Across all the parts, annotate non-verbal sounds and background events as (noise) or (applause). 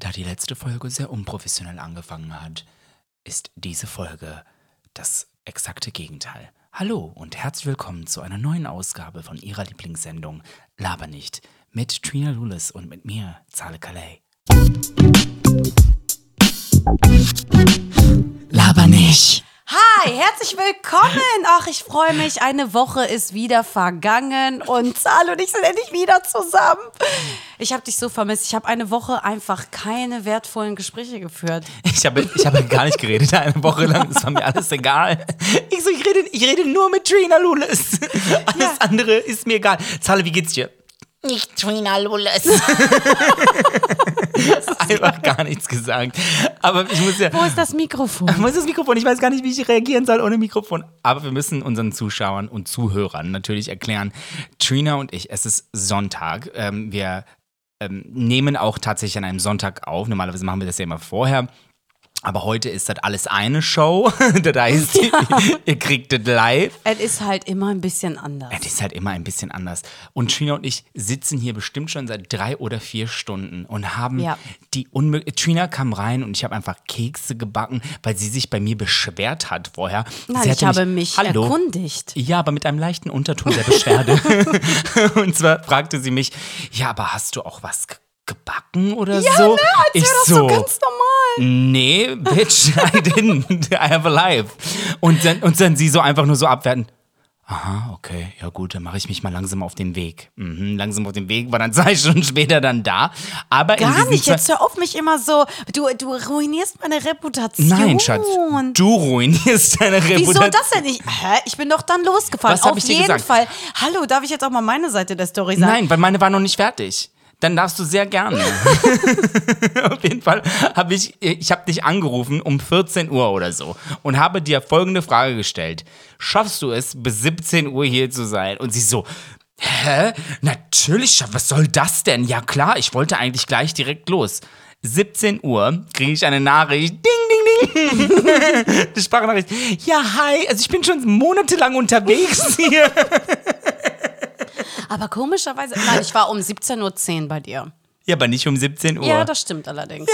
Da die letzte Folge sehr unprofessionell angefangen hat, ist diese Folge das exakte Gegenteil. Hallo und herzlich willkommen zu einer neuen Ausgabe von Ihrer Lieblingssendung Laber nicht mit Trina Lulis und mit mir, Zale Calais. Laber nicht! Hi, herzlich willkommen. Ach, ich freue mich. Eine Woche ist wieder vergangen und Zahl und ich sind endlich wieder zusammen. Ich habe dich so vermisst. Ich habe eine Woche einfach keine wertvollen Gespräche geführt. Ich habe ich hab gar nicht geredet eine Woche lang. Es war mir alles egal. Ich, so, ich, rede, ich rede nur mit Trina Lulis. Alles Ja. andere ist mir egal. Zahle, wie geht's dir? Nicht Trina Lulles. (laughs) Einfach gar nichts gesagt. Aber ich muss ja. Wo ist das Mikrofon? Wo ist das Mikrofon? Ich weiß gar nicht, wie ich reagieren soll ohne Mikrofon. Aber wir müssen unseren Zuschauern und Zuhörern natürlich erklären, Trina und ich, es ist Sonntag. Ähm, wir ähm, nehmen auch tatsächlich an einem Sonntag auf. Normalerweise machen wir das ja immer vorher. Aber heute ist das alles eine Show. (laughs) das heißt, ihr kriegt das live. Es ist halt immer ein bisschen anders. Es ist halt immer ein bisschen anders. Und Trina und ich sitzen hier bestimmt schon seit drei oder vier Stunden und haben Ja. die unmöglich. Trina kam rein und ich habe einfach Kekse gebacken, weil sie sich bei mir beschwert hat vorher. Nein, sie ich habe mich Hallo. erkundigt. Ja, aber mit einem leichten Unterton der Beschwerde. (laughs) (laughs) und zwar fragte sie mich: Ja, aber hast du auch was ge- gebacken oder so? Als ich wäre das so. so ganz normal. Nee, bitch, (laughs) I didn't. I have a life. Und dann, und dann sie so einfach nur so abwerten. Aha, okay, ja gut, dann mache ich mich mal langsam auf den Weg. Mhm, langsam auf den Weg, war dann (laughs) zwei Stunden später dann da. Aber Gar nicht. Jetzt hör auf mich immer so. Du, du ruinierst meine Reputation. Nein, Schatz, du ruinierst deine Reputation. Wieso das denn nicht? Hä? Ich bin doch dann losgefahren. Was Auf ich dir jeden gesagt? Fall. Hallo, darf ich jetzt auch mal meine Seite der Story sagen? Nein, weil meine war noch nicht fertig. Dann darfst du sehr gerne. (laughs) Auf jeden Fall habe ich, ich habe dich angerufen um 14 Uhr oder so und habe dir folgende Frage gestellt. Schaffst du es, bis 17 Uhr hier zu sein? Und sie so, hä? Natürlich, was soll das denn? Ja klar, ich wollte eigentlich gleich direkt los. 17 Uhr kriege ich eine Nachricht. Ding, ding, ding. (laughs) Die Sprachnachricht. Ja, hi. Also ich bin schon monatelang unterwegs hier. (laughs) Aber komischerweise, nein, ich war um 17.10 Uhr bei dir. Ja, aber nicht um 17 Uhr. Ja, das stimmt allerdings.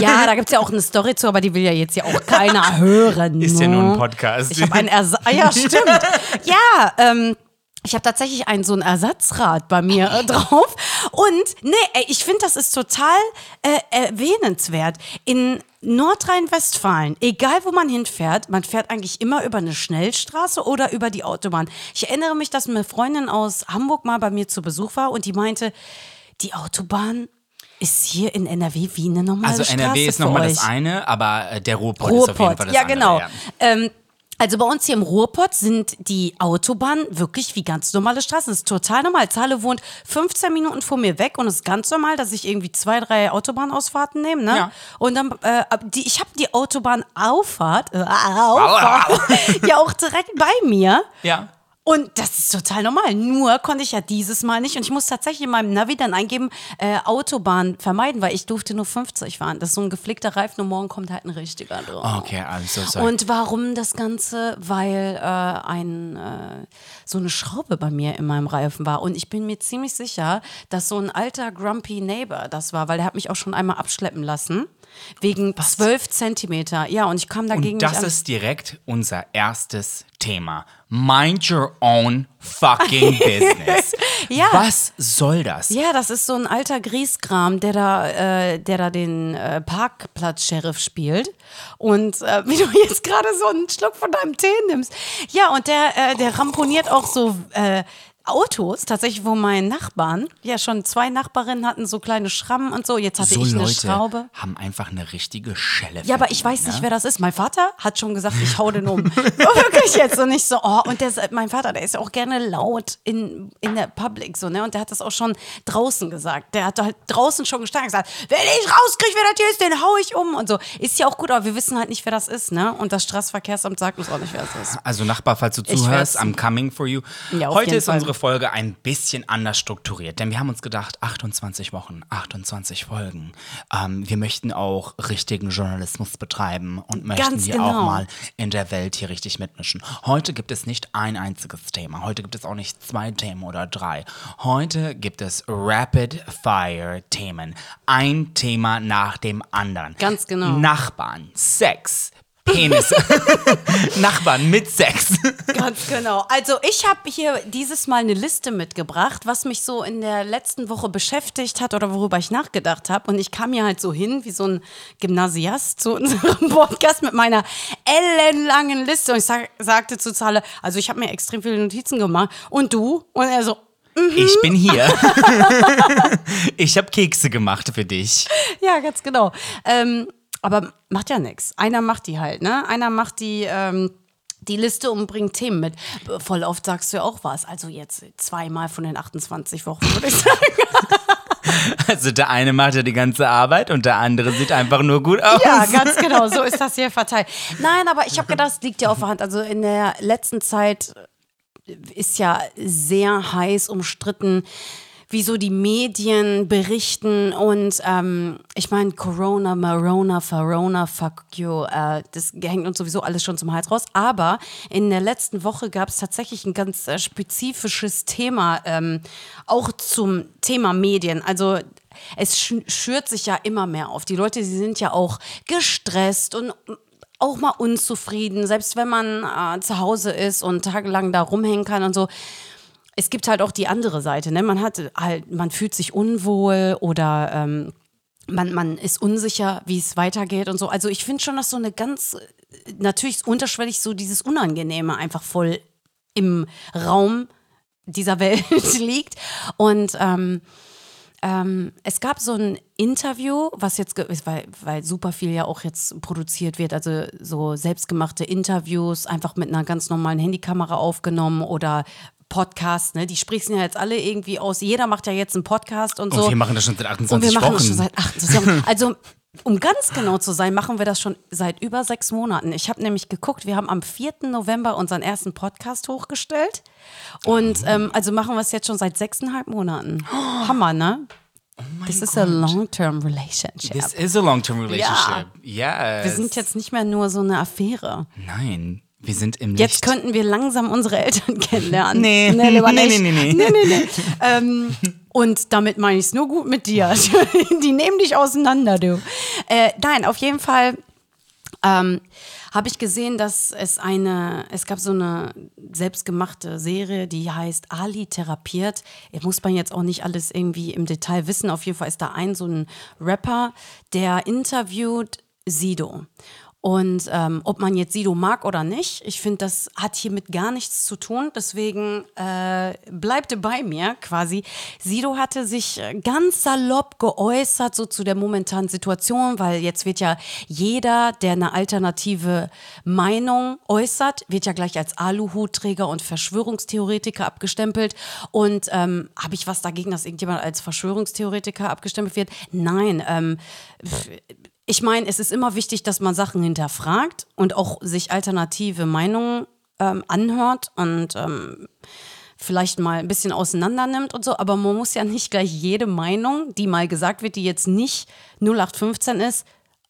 Ja, da gibt es ja auch eine Story zu, aber die will ja jetzt ja auch keiner (laughs) hören. Ist ja ne? nur ein Podcast. Ich habe einen Ersatz. Ah, (laughs) ja, stimmt. Ja, ähm. Ich habe tatsächlich ein, so ein Ersatzrad bei mir äh, drauf. Und nee, ey, ich finde, das ist total äh, erwähnenswert. In Nordrhein-Westfalen, egal wo man hinfährt, man fährt eigentlich immer über eine Schnellstraße oder über die Autobahn. Ich erinnere mich, dass eine Freundin aus Hamburg mal bei mir zu Besuch war und die meinte, die Autobahn ist hier in NRW wie eine normale Also Straße NRW ist für nochmal das eine, aber äh, der Ruhrpott, ist auf jeden Ruhrpott, Fall das ja andere. genau. Ja. Ähm, also bei uns hier im Ruhrpott sind die Autobahnen wirklich wie ganz normale Straßen. Das ist total normal. Zahle wohnt 15 Minuten vor mir weg und es ist ganz normal, dass ich irgendwie zwei, drei Autobahnausfahrten nehme. Ne? Ja. Und dann, äh, die, ich habe die Autobahnauffahrt, äh, Auffahrt (laughs) ja auch direkt bei mir. Ja. Und das ist total normal. Nur konnte ich ja dieses Mal nicht. Und ich muss tatsächlich in meinem Navi dann eingeben, äh, Autobahn vermeiden, weil ich durfte nur 50 fahren. Das ist so ein geflickter Reifen und morgen kommt halt ein richtiger drauf. Okay, I'm so sorry. Und warum das Ganze? Weil äh, ein, äh, so eine Schraube bei mir in meinem Reifen war. Und ich bin mir ziemlich sicher, dass so ein alter Grumpy Neighbor das war, weil der hat mich auch schon einmal abschleppen lassen. Wegen 12 Zentimeter. Ja, und ich kam dagegen Und das ist direkt unser erstes Thema. Mind your own fucking (laughs) business. Ja. Was soll das? Ja, das ist so ein alter Grieskram, der da, äh, der da den äh, Parkplatz-Sheriff spielt. Und äh, (laughs) wie du jetzt gerade so einen Schluck von deinem Tee nimmst. Ja, und der, äh, der ramponiert auch so äh, Autos, tatsächlich, wo mein Nachbarn, ja schon zwei Nachbarinnen hatten so kleine Schrammen und so. Jetzt hatte so ich eine Leute Schraube. haben einfach eine richtige Schelle. Ja, aber ich weiß nicht, ne? wer das ist. Mein Vater hat schon gesagt, ich hau den um. (laughs) (laughs) Wirklich jetzt und nicht so, oh, und der, mein Vater, der ist auch gerne laut in, in der Public, so, ne? Und der hat das auch schon draußen gesagt. Der hat halt draußen schon gestanden und gesagt, wenn ich rauskriege, wer das hier ist, den hau ich um und so. Ist ja auch gut, aber wir wissen halt nicht, wer das ist, ne? Und das Straßenverkehrsamt sagt uns auch nicht, wer das ist. Also Nachbar, falls du zuhörst, I'm coming for you. Ja, Heute ist Fall. unsere Folge ein bisschen anders strukturiert, denn wir haben uns gedacht, 28 Wochen, 28 Folgen. Ähm, wir möchten auch richtigen Journalismus betreiben und möchten Ganz hier genau. auch mal in der Welt hier richtig mitmischen. Heute gibt es nicht ein einziges Thema. Heute gibt es auch nicht zwei Themen oder drei. Heute gibt es Rapid Fire Themen. Ein Thema nach dem anderen. Ganz genau. Nachbarn, Sex, Penis. (laughs) Nachbarn mit Sex. Ganz genau. Also ich habe hier dieses Mal eine Liste mitgebracht, was mich so in der letzten Woche beschäftigt hat oder worüber ich nachgedacht habe. Und ich kam hier halt so hin wie so ein Gymnasiast zu unserem (laughs) Podcast mit meiner ellenlangen Liste. Und ich sag, sagte zu Zahle, also ich habe mir extrem viele Notizen gemacht. Und du? Und er so, Ich bin hier. (laughs) ich habe Kekse gemacht für dich. Ja, ganz genau. Ähm, aber macht ja nichts. Einer macht die halt, ne? Einer macht die, ähm, die Liste und bringt Themen mit. Voll oft sagst du ja auch was. Also jetzt zweimal von den 28 Wochen, würde ich (laughs) sagen. Also der eine macht ja die ganze Arbeit und der andere sieht einfach nur gut aus. Ja, ganz genau. So ist das hier verteilt. Nein, aber ich habe gedacht, es liegt ja auf der Hand. Also in der letzten Zeit ist ja sehr heiß umstritten, wieso die Medien berichten und ähm, ich meine Corona, Marona, Farona, fuck you, äh, das hängt uns sowieso alles schon zum Hals raus. Aber in der letzten Woche gab es tatsächlich ein ganz äh, spezifisches Thema, ähm, auch zum Thema Medien. Also es sch schürt sich ja immer mehr auf. Die Leute, sie sind ja auch gestresst und auch mal unzufrieden, selbst wenn man äh, zu Hause ist und tagelang da rumhängen kann und so. Es gibt halt auch die andere Seite, ne? Man hat halt, man fühlt sich unwohl oder ähm, man, man ist unsicher, wie es weitergeht und so. Also ich finde schon, dass so eine ganz, natürlich unterschwellig so dieses Unangenehme einfach voll im Raum dieser (laughs) Welt liegt. Und ähm, ähm, es gab so ein Interview, was jetzt, weil, weil super viel ja auch jetzt produziert wird, also so selbstgemachte Interviews, einfach mit einer ganz normalen Handykamera aufgenommen oder Podcasts, ne? Die sprichsen ja jetzt alle irgendwie aus. Jeder macht ja jetzt einen Podcast und so. Und wir machen das schon seit Und 28 wir machen Wochen. das schon seit 28 Wochen. (laughs) Also, um ganz genau zu sein, machen wir das schon seit über sechs Monaten. Ich habe nämlich geguckt, wir haben am 4. November unseren ersten Podcast hochgestellt. Und ähm, also machen wir es jetzt schon seit sechseinhalb Monaten. (gasps) Hammer, ne? This is a long-term relationship. This is a long-term relationship. Ja. wir sind jetzt nicht mehr nur so eine Affäre. Nein, wir sind im Jetzt Licht. könnten wir langsam unsere Eltern (laughs) kennenlernen. Nee. lieber Nee, nee, nee, nee. nee, nee, nee. ähm, und damit meine ich es nur gut mit dir. (laughs) Die nehmen dich auseinander, du. Äh, nein, auf jeden Fall ähm, habe ich gesehen, dass es eine, es gab so eine selbstgemachte Serie, die heißt Ali therapiert. Muss man jetzt auch nicht alles irgendwie im Detail wissen. Auf jeden Fall ist da ein so ein Rapper, der interviewt Sido. Und ähm, ob man jetzt Sido mag oder nicht, ich finde, das hat hiermit gar nichts zu tun. Deswegen äh, bleibt bei mir quasi. Sido hatte sich äh, ganz salopp geäußert, so zu der momentanen Situation, weil jetzt wird ja jeder, der eine alternative Meinung äußert, wird ja gleich als Aluhutträger und Verschwörungstheoretiker abgestempelt. Und ähm, habe ich was dagegen, dass irgendjemand als Verschwörungstheoretiker abgestempelt wird? Nein. Ähm, ich meine, es ist immer wichtig, dass man Sachen hinterfragt und auch sich alternative Meinungen ähm, anhört und ähm, vielleicht mal ein bisschen auseinander nimmt und so. Aber man muss ja nicht gleich jede Meinung, die mal gesagt wird, die jetzt nicht 0815 ist,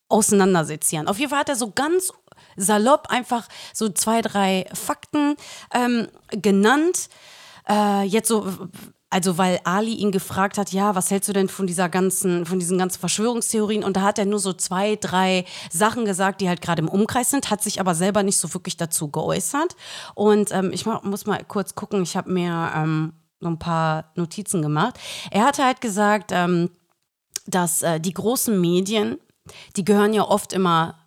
auseinandersezieren. Auf jeden Fall hat er so ganz salopp einfach so zwei, drei Fakten ähm, genannt. Äh, jetzt so, also weil Ali ihn gefragt hat, ja, was hältst du denn von dieser ganzen, von diesen ganzen Verschwörungstheorien? Und da hat er nur so zwei, drei Sachen gesagt, die halt gerade im Umkreis sind, hat sich aber selber nicht so wirklich dazu geäußert. Und ähm, ich muss mal kurz gucken, ich habe mir ähm, so ein paar Notizen gemacht. Er hatte halt gesagt, ähm, dass äh, die großen Medien, die gehören ja oft immer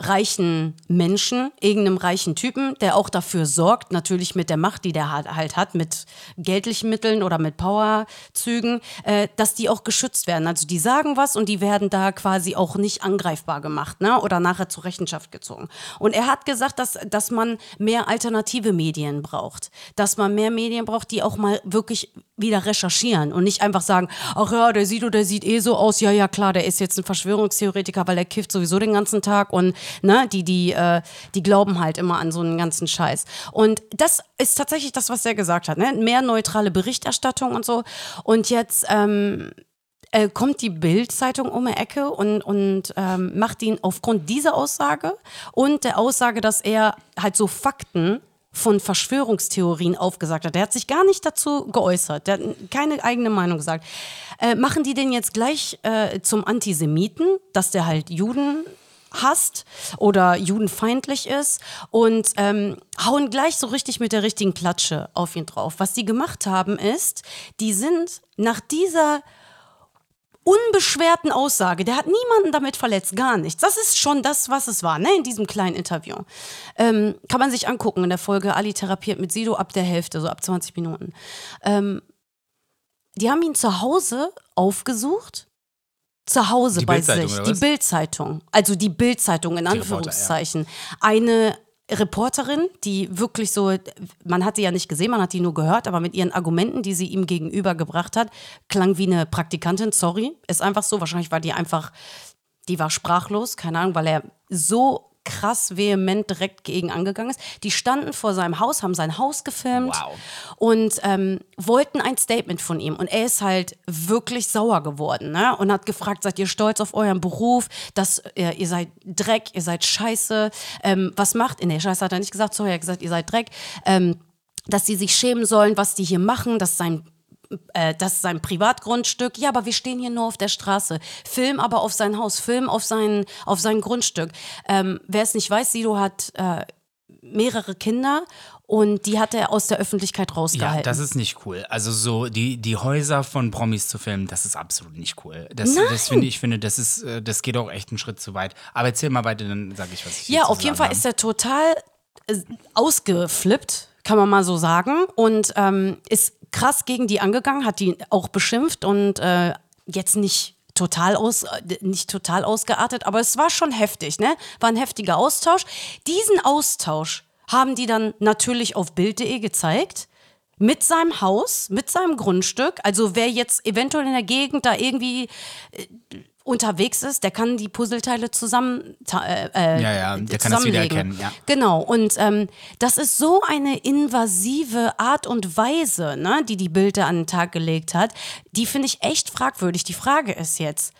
reichen Menschen, irgendeinem reichen Typen, der auch dafür sorgt, natürlich mit der Macht, die der halt, hat, mit geldlichen Mitteln oder mit Powerzügen, äh, dass die auch geschützt werden. Also die sagen was und die werden da quasi auch nicht angreifbar gemacht ne? oder nachher zur Rechenschaft gezogen. Und er hat gesagt, dass, dass man mehr alternative Medien braucht, dass man mehr Medien braucht, die auch mal wirklich wieder recherchieren und nicht einfach sagen, ach ja, der Sido, der sieht eh so aus, ja, ja, klar, der ist jetzt ein Verschwörungstheoretiker, weil er kifft sowieso den ganzen Tag und ne, die, die, äh, die glauben halt immer an so einen ganzen Scheiß. Und das ist tatsächlich das, was er gesagt hat, ne? Mehr neutrale Berichterstattung und so. Und jetzt ähm, äh, kommt die Bild-Zeitung um die Ecke und, und ähm, macht ihn aufgrund dieser Aussage und der Aussage, dass er halt so Fakten von Verschwörungstheorien aufgesagt hat. Der hat sich gar nicht dazu geäußert. Der hat keine eigene Meinung gesagt. Äh, machen die den jetzt gleich äh, zum Antisemiten, dass der halt Juden hasst oder judenfeindlich ist und ähm, hauen gleich so richtig mit der richtigen Klatsche auf ihn drauf. Was die gemacht haben ist, die sind nach dieser unbeschwerten Aussage, der hat niemanden damit verletzt, gar nichts. Das ist schon das, was es war, ne, in diesem kleinen Interview. Ähm, kann man sich angucken in der Folge Ali therapiert mit Sido ab der Hälfte, so ab 20 Minuten. Ähm, die haben ihn zu Hause aufgesucht. Zu Hause Die bei sich. Die? Bildzeitung. Also die Bildzeitung in Die Reporter, Anführungszeichen. Eine Reporterin, die wirklich so, man hat sie ja nicht gesehen, man hat die nur gehört, aber mit ihren Argumenten, die sie ihm gegenüber gebracht hat, klang wie eine Praktikantin, sorry, ist einfach so, wahrscheinlich war die einfach, die war sprachlos, keine Ahnung, weil er so krass vehement direkt gegen angegangen ist. Die standen vor seinem Haus, haben sein Haus gefilmt Wow. und ähm, wollten ein Statement von ihm. Und er ist halt wirklich sauer geworden ne? und hat gefragt, seid ihr stolz auf euren Beruf, dass äh, ihr seid Dreck, ihr seid Scheiße. Ähm, was macht, nee, Scheiße hat er nicht gesagt, sorry, er hat gesagt, ihr seid Dreck. Ähm, dass sie sich schämen sollen, was die hier machen, dass sein äh, das ist sein Privatgrundstück. Ja, aber wir stehen hier nur auf der Straße. Film aber auf sein Haus, Film auf sein, auf sein Grundstück. Ähm, Wer es nicht weiß, Sido hat äh, mehrere Kinder und die hat er aus der Öffentlichkeit Ja, rausgehalten. das ist nicht cool. Also so die, die Häuser von Promis zu filmen, das ist absolut nicht cool. Das, das finde ich finde, das ist, äh, das geht auch echt einen Schritt zu weit. Aber erzähl mal weiter, dann sage ich, was ich Ja, auf jeden Fall ist er total äh, ausgeflippt, kann man mal so sagen. Und ähm, ist krass gegen die angegangen, hat die auch beschimpft und äh, jetzt nicht total aus, äh, nicht total ausgeartet, aber es war schon heftig, ne? War ein heftiger Austausch. Diesen Austausch haben die dann natürlich auf Bild.de gezeigt. Mit seinem Haus, mit seinem Grundstück. Also wer jetzt eventuell in der Gegend da irgendwie äh, unterwegs ist, der kann die Puzzleteile zusammen äh, äh, Ja, ja, der kann das wiedererkennen, ja. Genau, und ähm, das ist so eine invasive Art und Weise, ne, die die Bilder an den Tag gelegt hat, die finde ich echt fragwürdig. Die Frage ist jetzt,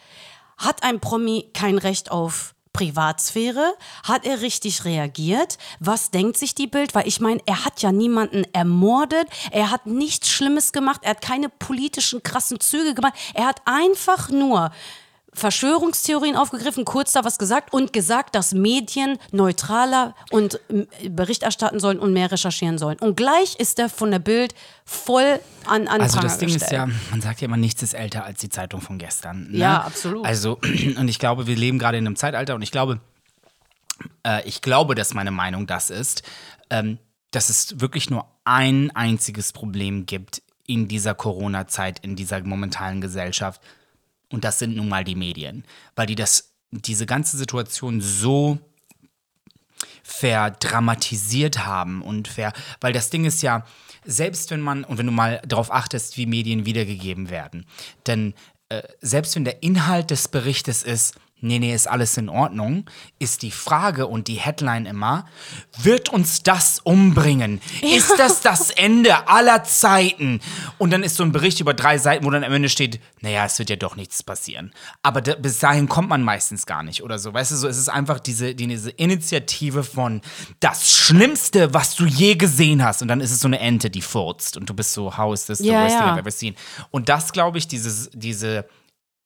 hat ein Promi kein Recht auf Privatsphäre? Hat er richtig reagiert? Was denkt sich die Bild? Weil ich meine, er hat ja niemanden ermordet, er hat nichts Schlimmes gemacht, er hat keine politischen krassen Züge gemacht, er hat einfach nur Verschwörungstheorien aufgegriffen, kurz da was gesagt und gesagt, dass Medien neutraler und ähm, Bericht erstatten sollen und mehr recherchieren sollen. Und gleich ist er von der Bild voll an an Also das Ding ist gestellt. ja, man sagt ja immer, nichts ist älter als die Zeitung von gestern. Ne? Ja, absolut. Also, (clears throat) und ich glaube, wir leben gerade in einem Zeitalter und ich glaube, äh, ich glaube, dass meine Meinung das ist, ähm, dass es wirklich nur ein einziges Problem gibt in dieser Corona-Zeit, in dieser momentanen Gesellschaft. Und das sind nun mal die Medien. Weil die das, diese ganze Situation so verdramatisiert haben und ver, weil das Ding ist ja, selbst wenn man, und wenn du mal darauf achtest, wie Medien wiedergegeben werden, denn äh, selbst wenn der Inhalt des Berichtes ist, nee, nee, ist alles in Ordnung, ist die Frage und die Headline immer, wird uns das umbringen? Ist das das Ende aller Zeiten? Und dann ist so ein Bericht über drei Seiten, wo dann am Ende steht, naja, es wird ja doch nichts passieren. Aber da, bis dahin kommt man meistens gar nicht oder so. Weißt du, so es ist einfach diese, die, diese Initiative von das Schlimmste, was du je gesehen hast. Und dann ist es so eine Ente, die furzt. Und du bist so, how is this the Ja, worst thing ja. I've ever seen? Und das, glaube ich, dieses, diese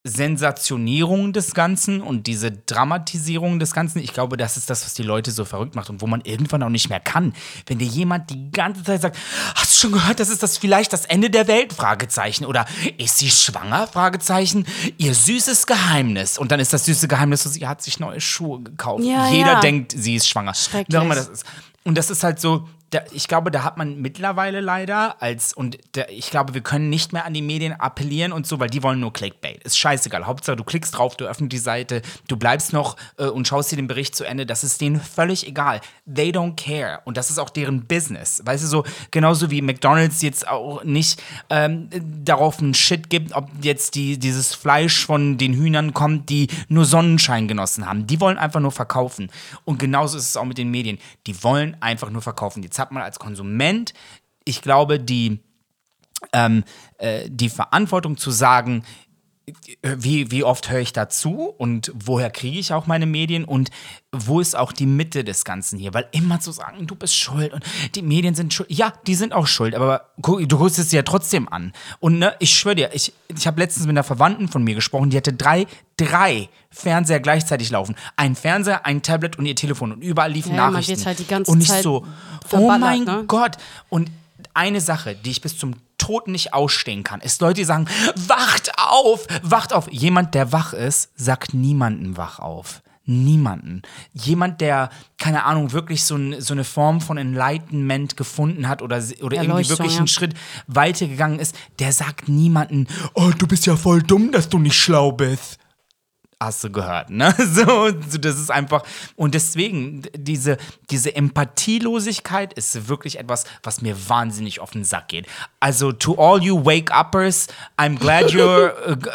Sensationierung des Ganzen und diese Dramatisierung des Ganzen, ich glaube, das ist das, was die Leute so verrückt macht und wo man irgendwann auch nicht mehr kann. Wenn dir jemand die ganze Zeit sagt, hast du schon gehört, das ist das vielleicht das Ende der Welt? Fragezeichen. Oder ist sie schwanger? Fragezeichen. Ihr süßes Geheimnis. Und dann ist das süße Geheimnis, so, sie hat sich neue Schuhe gekauft. Ja, Jeder ja. denkt, sie ist schwanger. Schrecklich. Das ist. und das ist halt so, da, ich glaube, da hat man mittlerweile leider als, und da, ich glaube, wir können nicht mehr an die Medien appellieren und so, weil die wollen nur Clickbait. Ist scheißegal. Hauptsache, du klickst drauf, du öffnest die Seite, du bleibst noch äh, und schaust dir den Bericht zu Ende. Das ist denen völlig egal. They don't care. Und das ist auch deren Business. Weißt du, so genauso wie McDonalds jetzt auch nicht ähm, darauf einen Shit gibt, ob jetzt die, dieses Fleisch von den Hühnern kommt, die nur Sonnenschein genossen haben. Die wollen einfach nur verkaufen. Und genauso ist es auch mit den Medien. Die wollen einfach nur verkaufen. Jetzt hat man als Konsument, ich glaube, die, ähm, äh, die Verantwortung zu sagen, wie, wie oft höre ich dazu und woher kriege ich auch meine Medien und wo ist auch die Mitte des Ganzen hier? Weil immer zu sagen, du bist schuld und die Medien sind schuld. Ja, die sind auch schuld, aber du guckst es dir ja trotzdem an. Und ne, ich schwöre dir, ich, ich habe letztens mit einer Verwandten von mir gesprochen, die hatte drei, drei Fernseher gleichzeitig laufen. Ein Fernseher, ein Tablet und ihr Telefon und überall liefen Ja, man Nachrichten. wird halt die ganze und ich Zeit so, oh mein ne? Gott. Und eine Sache, die ich bis zum Tod nicht ausstehen kann, ist Leute, die sagen, wacht auf, wacht auf. Jemand, der wach ist, sagt niemanden wach auf. Niemanden. Jemand, der, keine Ahnung, wirklich so, ein, so eine Form von Enlightenment gefunden hat oder, oder irgendwie wirklich ja. einen Schritt weitergegangen ist, der sagt niemanden, oh, du bist ja voll dumm, dass du nicht schlau bist hast du gehört, ne? (laughs) So, das ist einfach und deswegen diese diese Empathielosigkeit ist wirklich etwas, was mir wahnsinnig auf den Sack geht. Also to all you wake uppers, I'm glad you're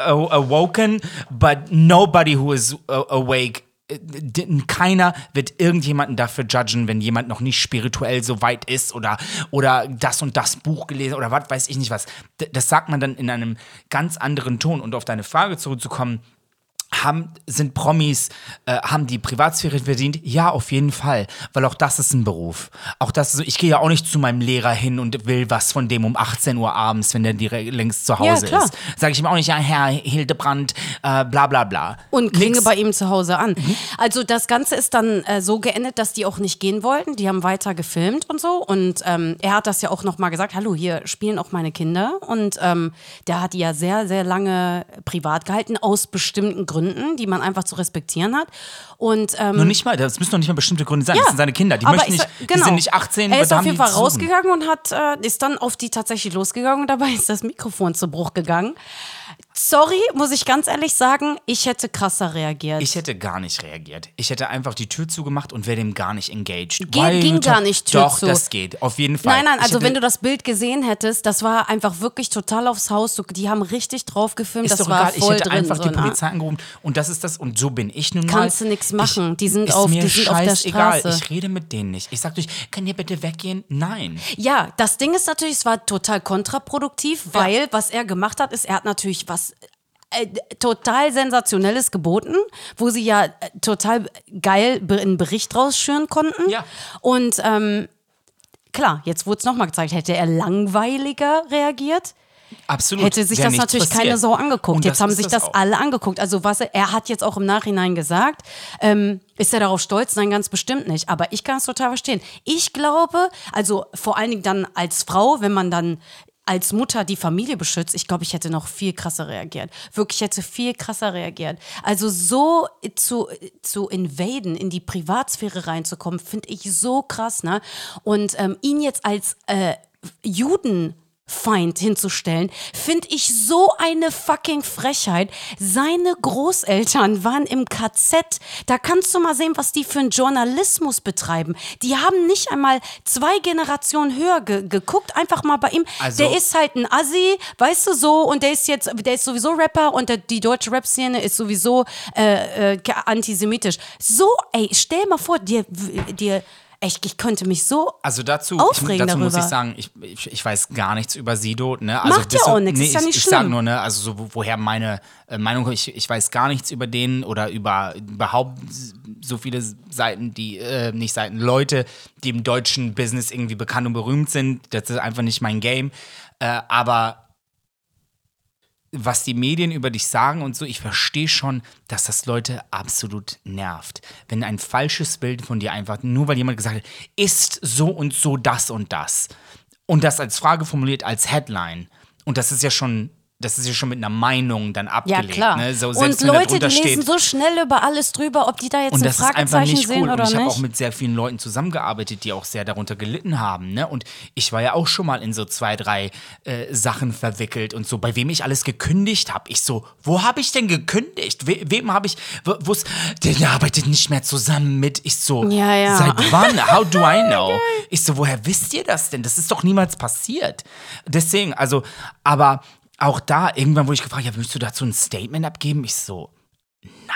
(laughs) awoken, but nobody who is awake äh, keiner wird irgendjemanden dafür judgen, wenn jemand noch nicht spirituell so weit ist oder, oder das und das Buch gelesen oder was weiß ich nicht was. Das sagt man dann in einem ganz anderen Ton. Und auf deine Frage zurückzukommen, haben, sind Promis, äh, haben die Privatsphäre verdient? Ja, auf jeden Fall. Weil auch das ist ein Beruf. Auch das ist ich gehe ja auch nicht zu meinem Lehrer hin und will was von dem um 18 Uhr abends, wenn der direkt längst zu Hause klar. ist. Sage ich ihm auch nicht, ja, Herr Hildebrand, äh, bla bla bla. Und klinge Nix. bei ihm zu Hause an. Mhm. Also das Ganze ist dann äh, so geendet, dass die auch nicht gehen wollten. Die haben weiter gefilmt und so. Und ähm, er hat das ja auch nochmal gesagt, hallo, hier spielen auch meine Kinder. Und ähm, der hat die ja sehr, sehr lange privat gehalten, aus bestimmten Gründen, die man einfach zu respektieren hat. Und ähm, Nur nicht mal, das müssen doch nicht mal bestimmte Gründe sein. Ja, Das sind seine Kinder. Die möchten ich nicht, die genau. sind nicht 18, Er ist auf jeden die Fall rausgegangen und hat, äh, ist dann auf die tatsächlich losgegangen und dabei ist das Mikrofon zu Bruch gegangen. Sorry, muss ich ganz ehrlich sagen, ich hätte krasser reagiert. Ich hätte gar nicht reagiert. Ich hätte einfach die Tür zugemacht und wäre dem gar nicht engaged. Ge- ging gar nicht Tür Doch, zu. das geht. Auf jeden Fall. Nein, nein, Ich also wenn du das Bild gesehen hättest, das war einfach wirklich total aufs Haus. So, die haben richtig drauf gefilmt, ist das doch war egal, ich voll hätte drin. einfach so, die ne? Polizei angerufen und das ist das und so bin ich nun mal. Kannst du nix machen. Die sind auf- die sind auf der. Straße. Ich rede mit denen nicht. Ich sag durch, kann ihr bitte weggehen? Nein. Ja, das Ding ist natürlich, es war total kontraproduktiv, weil was er gemacht hat, ist, er hat natürlich was äh, total sensationelles geboten, wo sie ja äh, total geil einen Bericht rausschüren konnten. Ja. Und ähm, klar, jetzt wurde es nochmal gezeigt, hätte er langweiliger reagiert, Absolut. hätte sich das natürlich passiert. keine Sau angeguckt. Und Jetzt haben sich das auch. alle angeguckt. Also was er, er hat jetzt auch im Nachhinein gesagt, ähm, ist er darauf stolz? Nein, ganz bestimmt nicht. Aber ich kann es total verstehen. Ich glaube, also vor allen Dingen dann als Frau, wenn man dann als Mutter die Familie beschützt, ich glaube, ich hätte noch viel krasser reagiert. Wirklich ich hätte viel krasser reagiert. Also so zu, zu invaden, in die Privatsphäre reinzukommen, finde ich so krass, ne? Und ähm, ihn jetzt als äh, Juden Feind hinzustellen, finde ich so eine fucking Frechheit. Seine Großeltern waren im KZ. Da kannst du mal sehen, was die für einen Journalismus betreiben. Die haben nicht einmal zwei Generationen höher ge geguckt. Einfach mal bei ihm. Also- der ist halt ein Assi, weißt du so, und der ist jetzt, der ist sowieso Rapper und der, die deutsche Rap-Szene ist sowieso äh, äh, antisemitisch. So, ey, stell mal vor, dir, dir, echt, ich könnte mich so Also dazu, Aufregen ich, dazu muss darüber. ich sagen, ich, ich, ich weiß gar nichts über Sido. Ne? Also Macht ja auch nichts, ist ja ich, nicht ich schlimm. nur, ne, also so, wo- woher meine äh, Meinung kommt, ich, ich weiß gar nichts über den oder über überhaupt so viele Seiten, die, äh, nicht Seiten, Leute, die im deutschen Business irgendwie bekannt und berühmt sind. Das ist einfach nicht mein Game. Äh, aber was die Medien über dich sagen und so, ich verstehe schon, dass das Leute absolut nervt. Wenn ein falsches Bild von dir einfach, nur weil jemand gesagt hat, ist so und so das und das. Und das als Frage formuliert, als Headline. Und das ist ja schon das ist ja schon mit einer Meinung dann Ja, abgelegt. klar. Ne? So, und Leute, die lesen so schnell über alles drüber, ob die da jetzt und ein das ist einfach Fragezeichen nicht sehen cool. oder Und ich habe auch mit sehr vielen Leuten zusammengearbeitet, die auch sehr darunter gelitten haben. Ne? Und ich war ja auch schon mal in so zwei, drei äh, Sachen verwickelt und so, bei wem ich alles gekündigt habe. Ich so, wo habe ich denn gekündigt? We wem habe ich, wo- wo's, der arbeitet nicht mehr zusammen mit. Ich so, Ja, ja. seit wann? How do I (laughs) know? Ich so, woher wisst ihr das denn? Das ist doch niemals passiert. Deswegen, also, aber auch da, irgendwann wurde ich gefragt, ja, willst du dazu ein Statement abgeben? Ich so,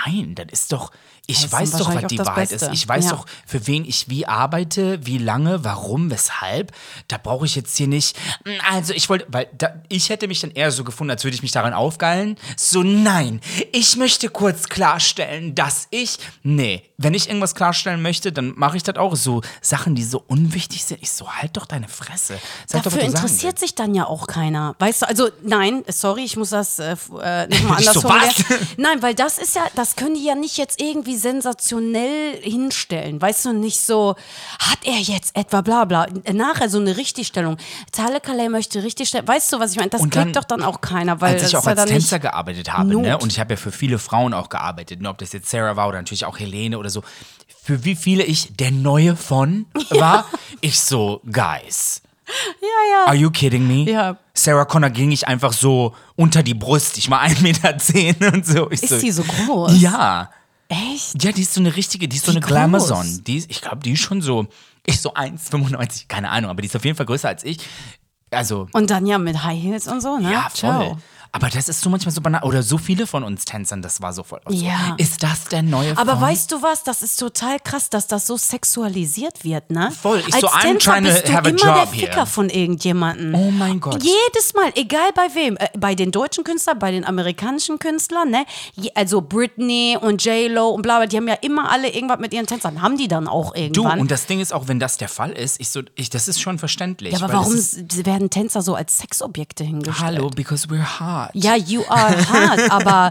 nein, das ist doch, ich weiß doch, was die Wahrheit Beste. ist. Ich weiß Ja. doch, für wen ich wie arbeite, wie lange, warum, weshalb. Da brauche ich jetzt hier nicht, "Mm, also ich wollte, weil da, ich hätte mich dann eher so gefunden, als würde ich mich daran aufgeilen. So, nein, ich möchte kurz klarstellen, dass ich, nee, wenn ich irgendwas klarstellen möchte, dann mache ich das auch. So Sachen, die so unwichtig sind. Ich so, halt doch deine Fresse. Sag doch, Dafür sagen interessiert sich dann ja auch keiner. Weißt du, also nein, sorry, ich muss das äh, äh, nochmal anders (laughs) so? Nein, weil das ist ja, das können die ja nicht jetzt irgendwie sensationell hinstellen. Weißt du, nicht so, hat er jetzt etwa bla bla. Nachher so eine Richtigstellung. Tale Calais möchte richtigstellen. Weißt du, was ich meine? Das Und kriegt dann, doch dann auch keiner, weil als ich auch ja als dann Tänzer gearbeitet habe, ne? und ich habe ja für viele Frauen auch gearbeitet, ne? ob das jetzt Sarah war oder natürlich auch Helene oder so, für wie viele ich der Neue von war, ich so, guys, Ja, ja. are you kidding me? Ja. Sarah Connor ging ich einfach so unter die Brust, ich war 1,10 Meter zehn und so. Ich Ist so, die so groß? Ja. Echt? Ja, die ist so eine richtige, die ist so eine Glamazon. Die ist, ich glaube, die ist schon so, ich so 1,95, keine Ahnung, aber die ist auf jeden Fall größer als ich. Also, Und dann ja mit High Heels und so, ne? ja, voll. Ciao. Aber das ist so manchmal so banal. Oder so viele von uns Tänzern, das war so voll. So. Ja. Ist das der neue Aber Form? weißt du was? Das ist total krass, dass das so sexualisiert wird, ne? Voll. Ich Als so, I'm Tänzer trying to bist du have a immer job der Ficker here. von irgendjemandem. Oh mein Gott. Jedes Mal, egal bei wem, äh, bei den deutschen Künstlern, bei den amerikanischen Künstlern, ne? Je, also Britney und J-Lo und bla bla, die haben ja immer alle irgendwas mit ihren Tänzern. Haben die dann auch Du, irgendwann? und das Ding ist auch, wenn das der Fall ist, ich so, ich, das ist schon verständlich. ja, aber weil das warum Ist, s- werden Tänzer so als Sexobjekte hingestellt? hallo, because we're hot. Ja, you are hard, (laughs) aber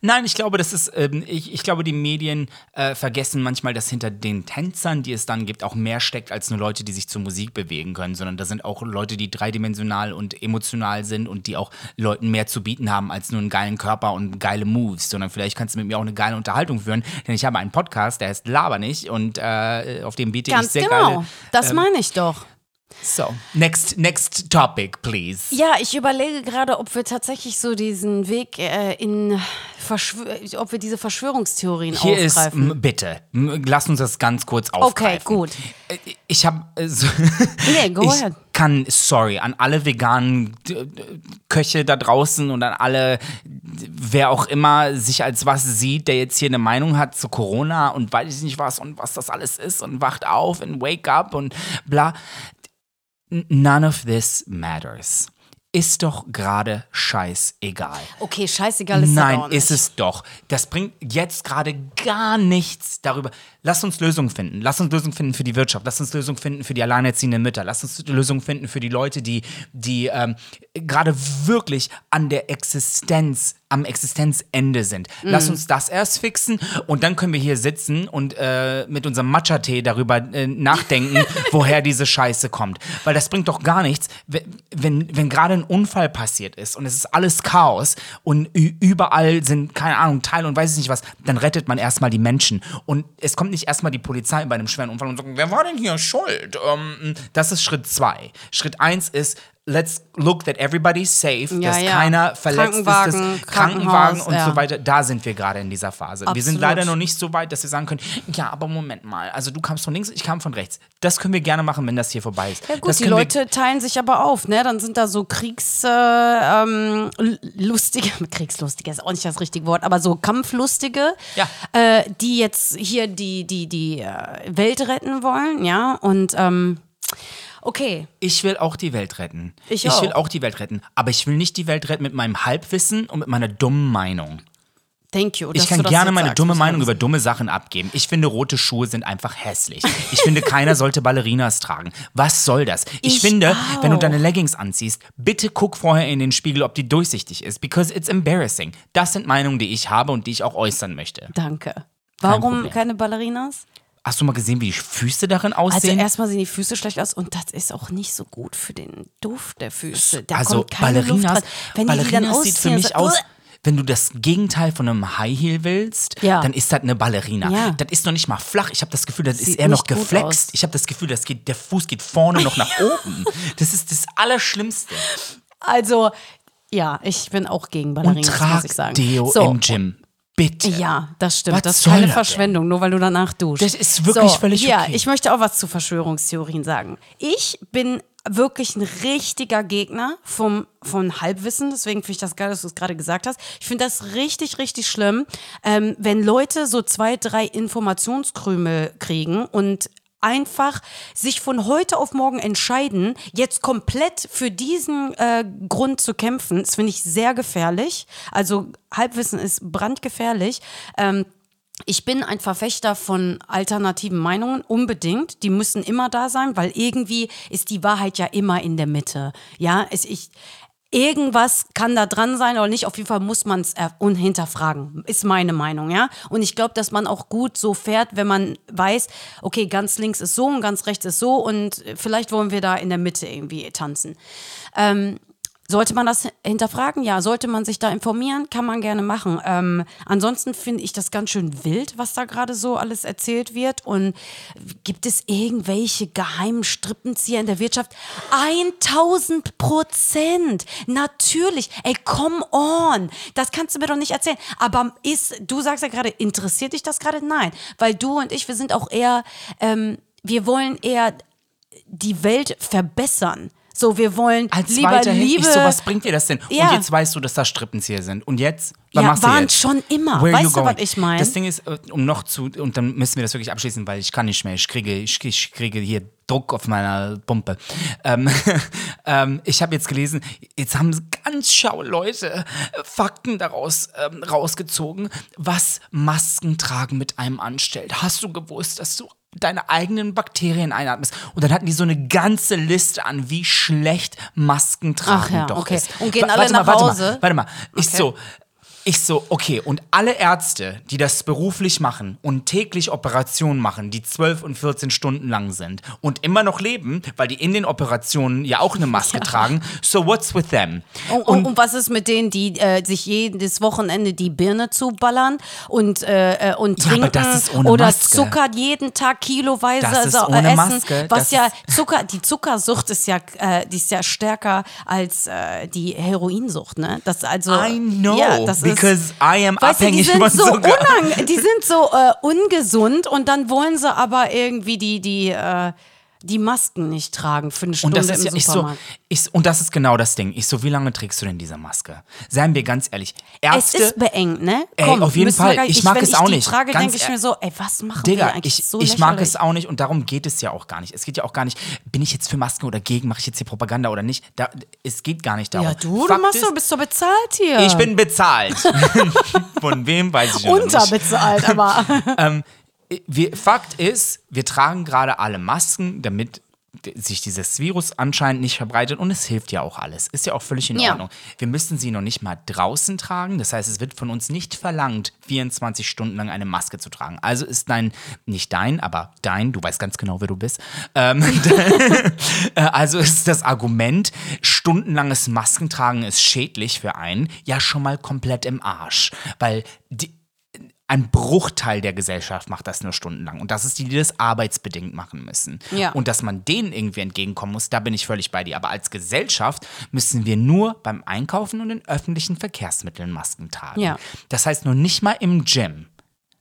Nein, ich glaube, das ist, ähm, ich, ich glaube, die Medien äh, vergessen manchmal, dass hinter den Tänzern, die es dann gibt, auch mehr steckt als nur Leute, die sich zur Musik bewegen können, sondern da sind auch Leute, die dreidimensional und emotional sind und die auch Leuten mehr zu bieten haben als nur einen geilen Körper und geile Moves, sondern vielleicht kannst du mit mir auch eine geile Unterhaltung führen, denn ich habe einen Podcast, der heißt Laber nicht und äh, auf dem biete ich ganz sehr genau. geile. das meine ich doch. So, next, next topic, please. Ja, ich überlege gerade, ob wir tatsächlich so diesen Weg äh, in Verschwör ob wir diese Verschwörungstheorien Hier ist, aufgreifen. m, bitte, lass uns das ganz kurz aufgreifen. Okay, gut. Äh, Ich habe äh, so, (laughs) Nee, go (laughs) ich ahead. kann, sorry, an alle veganen Köche da draußen und an alle, wer auch immer sich als was sieht, der jetzt hier eine Meinung hat zu Corona und weiß ich nicht was und was das alles ist und wacht auf und wake up und bla. None of this matters. Ist doch gerade scheißegal. Okay, scheißegal ist Nein, ist es doch. Das bringt jetzt gerade gar nichts darüber. Lass uns Lösungen finden. Lass uns Lösungen finden für die Wirtschaft. Lass uns Lösungen finden für die alleinerziehenden Mütter. Lass uns Lösungen finden für die Leute, die, die ähm, gerade wirklich an der Existenz, am Existenzende sind. Mhm. Lass uns das erst fixen und dann können wir hier sitzen und äh, mit unserem Matcha-Tee darüber äh, nachdenken, (laughs) woher diese Scheiße kommt. Weil das bringt doch gar nichts, wenn, wenn, gerade ein Unfall passiert ist und es ist alles Chaos und überall sind, keine Ahnung, Teile und weiß ich nicht was, dann rettet man erstmal die Menschen. Und es kommt nicht erstmal die Polizei bei einem schweren Unfall und sagt, wer war denn hier schuld? Ähm, das ist Schritt zwei. Schritt eins ist, let's look that everybody's safe, Ja, dass ja. keiner verletzt ist, dass Krankenwagen, und ja. so weiter. Da sind wir gerade in dieser Phase. Wir sind Absolut. leider noch nicht so weit, dass wir sagen können, ja, aber Moment mal, also du kamst von links, ich kam von rechts. Das können wir gerne machen, wenn das hier vorbei ist. Ja gut, das die Leute teilen sich aber auf, ne? Dann sind da so Kriegs, äh, ähm, (laughs) Kriegslustige ist auch nicht das richtige Wort, aber so Kampflustige, äh, die jetzt hier die, die, die äh, Welt retten wollen, ja? Und ähm, okay, Ich will auch die Welt retten. Ich will auch. auch die Welt retten. Aber ich will nicht die Welt retten mit meinem Halbwissen und mit meiner dummen Meinung. thank you. Ich kann gerne meine sagst, dumme Meinung über dumme Sachen abgeben. Ich finde, rote Schuhe sind einfach hässlich. Ich finde, keiner sollte Ballerinas tragen. Was soll das? Ich, Ich finde, wenn du auch. deine Leggings anziehst, bitte guck vorher in den Spiegel, ob die durchsichtig ist. Because it's embarrassing. Das sind Meinungen, die ich habe und die ich auch äußern möchte. Danke. Warum Problem. keine Ballerinas? Hast du mal gesehen, wie die Füße darin Also aussehen? erstmal sehen die Füße schlecht aus und das ist auch nicht so gut für den Duft der Füße. Da also kommt keine Ballerinas. Wenn die die dann Ballerinas sieht für ausziehen, mich so, aus, "Uah!" wenn du das Gegenteil von einem High Heel willst, Ja. dann ist das eine Ballerina. Ja. Das ist noch nicht mal flach. Ich habe das Gefühl, das ist Sieht eher noch geflext. Ich habe das Gefühl, das geht, der Fuß geht vorne noch nach oben. Das ist das Allerschlimmste. Also, ja, ich bin auch gegen Und Ballerinas, trag muss ich sagen. Deo so. im Gym. Bitte. Ja, das stimmt. Was das ist keine das denn? Verschwendung, nur weil du danach duschst. Das ist wirklich so, völlig Ja, okay. ich möchte auch was zu Verschwörungstheorien sagen. Ich bin wirklich ein richtiger Gegner vom, von Halbwissen, deswegen finde ich das geil, dass du es gerade gesagt hast. Ich finde das richtig, richtig schlimm, ähm, wenn Leute so zwei, drei Informationskrümel kriegen und einfach sich von heute auf morgen entscheiden, jetzt komplett für diesen äh, Grund zu kämpfen, das finde ich sehr gefährlich. Also Halbwissen ist brandgefährlich. Ähm, ich bin ein Verfechter von alternativen Meinungen, unbedingt. Die müssen immer da sein, weil irgendwie ist die Wahrheit ja immer in der Mitte. Ja, es, ich, irgendwas kann da dran sein oder nicht. Auf jeden Fall muss man es hinterfragen, ist meine Meinung, ja. Und ich glaube, dass man auch gut so fährt, wenn man weiß, okay, ganz links ist so und ganz rechts ist so und vielleicht wollen wir da in der Mitte irgendwie tanzen. Ähm, sollte man das hinterfragen? Ja. Sollte man sich da informieren? Kann man gerne machen. Ähm, ansonsten finde ich das ganz schön wild, was da gerade so alles erzählt wird. Und gibt es irgendwelche geheimen Strippenzieher in der Wirtschaft? 1000 Prozent! Natürlich! Ey, come on! Das kannst du mir doch nicht erzählen. Aber ist, du sagst ja gerade, interessiert dich das gerade? Nein. Weil du und ich, wir sind auch eher, ähm, wir wollen eher die Welt verbessern. So, wir wollen Als lieber Liebe. ich so, was bringt dir das denn? Ja. Und jetzt weißt du, dass da Strippenzieher sind. Und jetzt? Was Ja, machst du waren jetzt? schon immer. Where Weißt du, was ich mein? Das Ding ist, äh, um noch zu, und dann müssen wir das wirklich abschließen, weil ich kann nicht mehr. Ich kriege, ich, ich kriege hier Druck auf meiner Pumpe. Ähm, (laughs) ähm, ich habe jetzt gelesen, jetzt haben ganz schlaue Leute äh, Fakten daraus ähm, rausgezogen, was Masken tragen mit einem anstellt. Hast du gewusst, dass du deine eigenen Bakterien einatmest. Und dann hatten die so eine ganze Liste an, wie schlecht Masken tragen ja, doch okay. ist. Und gehen Wa- alle warte nach mal, warte Hause? Mal, warte mal. Ich Okay. so, ich so, okay, und alle Ärzte, die das beruflich machen und täglich Operationen machen, die 12 und 14 Stunden lang sind und immer noch leben, weil die in den Operationen ja auch eine Maske (laughs) tragen, so what's with them? Und, und, und was ist mit denen, die äh, sich jedes Wochenende die Birne zuballern und, äh, äh, und Ja, trinken ohne oder Maske. Zucker jeden Tag kiloweise Das also, äh, essen? Maske. Was Das ja Zucker, die Zuckersucht ist ja, äh, die ist ja stärker als äh, die Heroinsucht, ne? Das also. I know, ja, das ist, because I am Weißt du, die abhängig sind so unang die sind so äh, ungesund und dann wollen sie aber irgendwie die, die, äh, die Masken nicht tragen für eine Stunde Und das ist im ja, ich so, Supermarkt. ich, und das ist genau das Ding. Ich so, wie lange trägst du denn diese Maske? Seien wir ganz ehrlich. Es Ärzte, ist beengt, ne? Ey, Komm, auf jeden wir Fall. gar- Ich mag es auch die nicht. Frage denke ich mir so, ey, was machen wir Digga, eigentlich ich, so ich mag es auch nicht und darum geht es ja auch gar nicht. Es geht ja auch gar nicht, bin ich jetzt für Masken oder gegen, mache ich jetzt hier Propaganda oder nicht. Da, es geht gar nicht darum. Ja, du, du Fakt machst ist, so, bist so bezahlt hier. Ich bin bezahlt. (laughs) Von wem weiß ich noch nicht. unterbezahlt, aber. (laughs) wir, Fakt ist, wir tragen gerade alle Masken, damit sich dieses Virus anscheinend nicht verbreitet und es hilft ja auch alles. Ist ja auch völlig in Ja. Ordnung. Wir müssen sie noch nicht mal draußen tragen. Das heißt, es wird von uns nicht verlangt, 24 Stunden lang eine Maske zu tragen. Also ist dein, nicht dein, aber dein, du weißt ganz genau, wer du bist. Ähm, (laughs) äh, also ist das Argument, stundenlanges Maskentragen ist schädlich für einen, ja schon mal komplett im Arsch. Weil die, ein Bruchteil der Gesellschaft macht das nur stundenlang. Und das ist die, die das arbeitsbedingt machen müssen. Ja. Und dass man denen irgendwie entgegenkommen muss, da bin ich völlig bei dir. Aber als Gesellschaft müssen wir nur beim Einkaufen und in öffentlichen Verkehrsmitteln Masken tragen. Ja. Das heißt, noch nicht mal im Gym.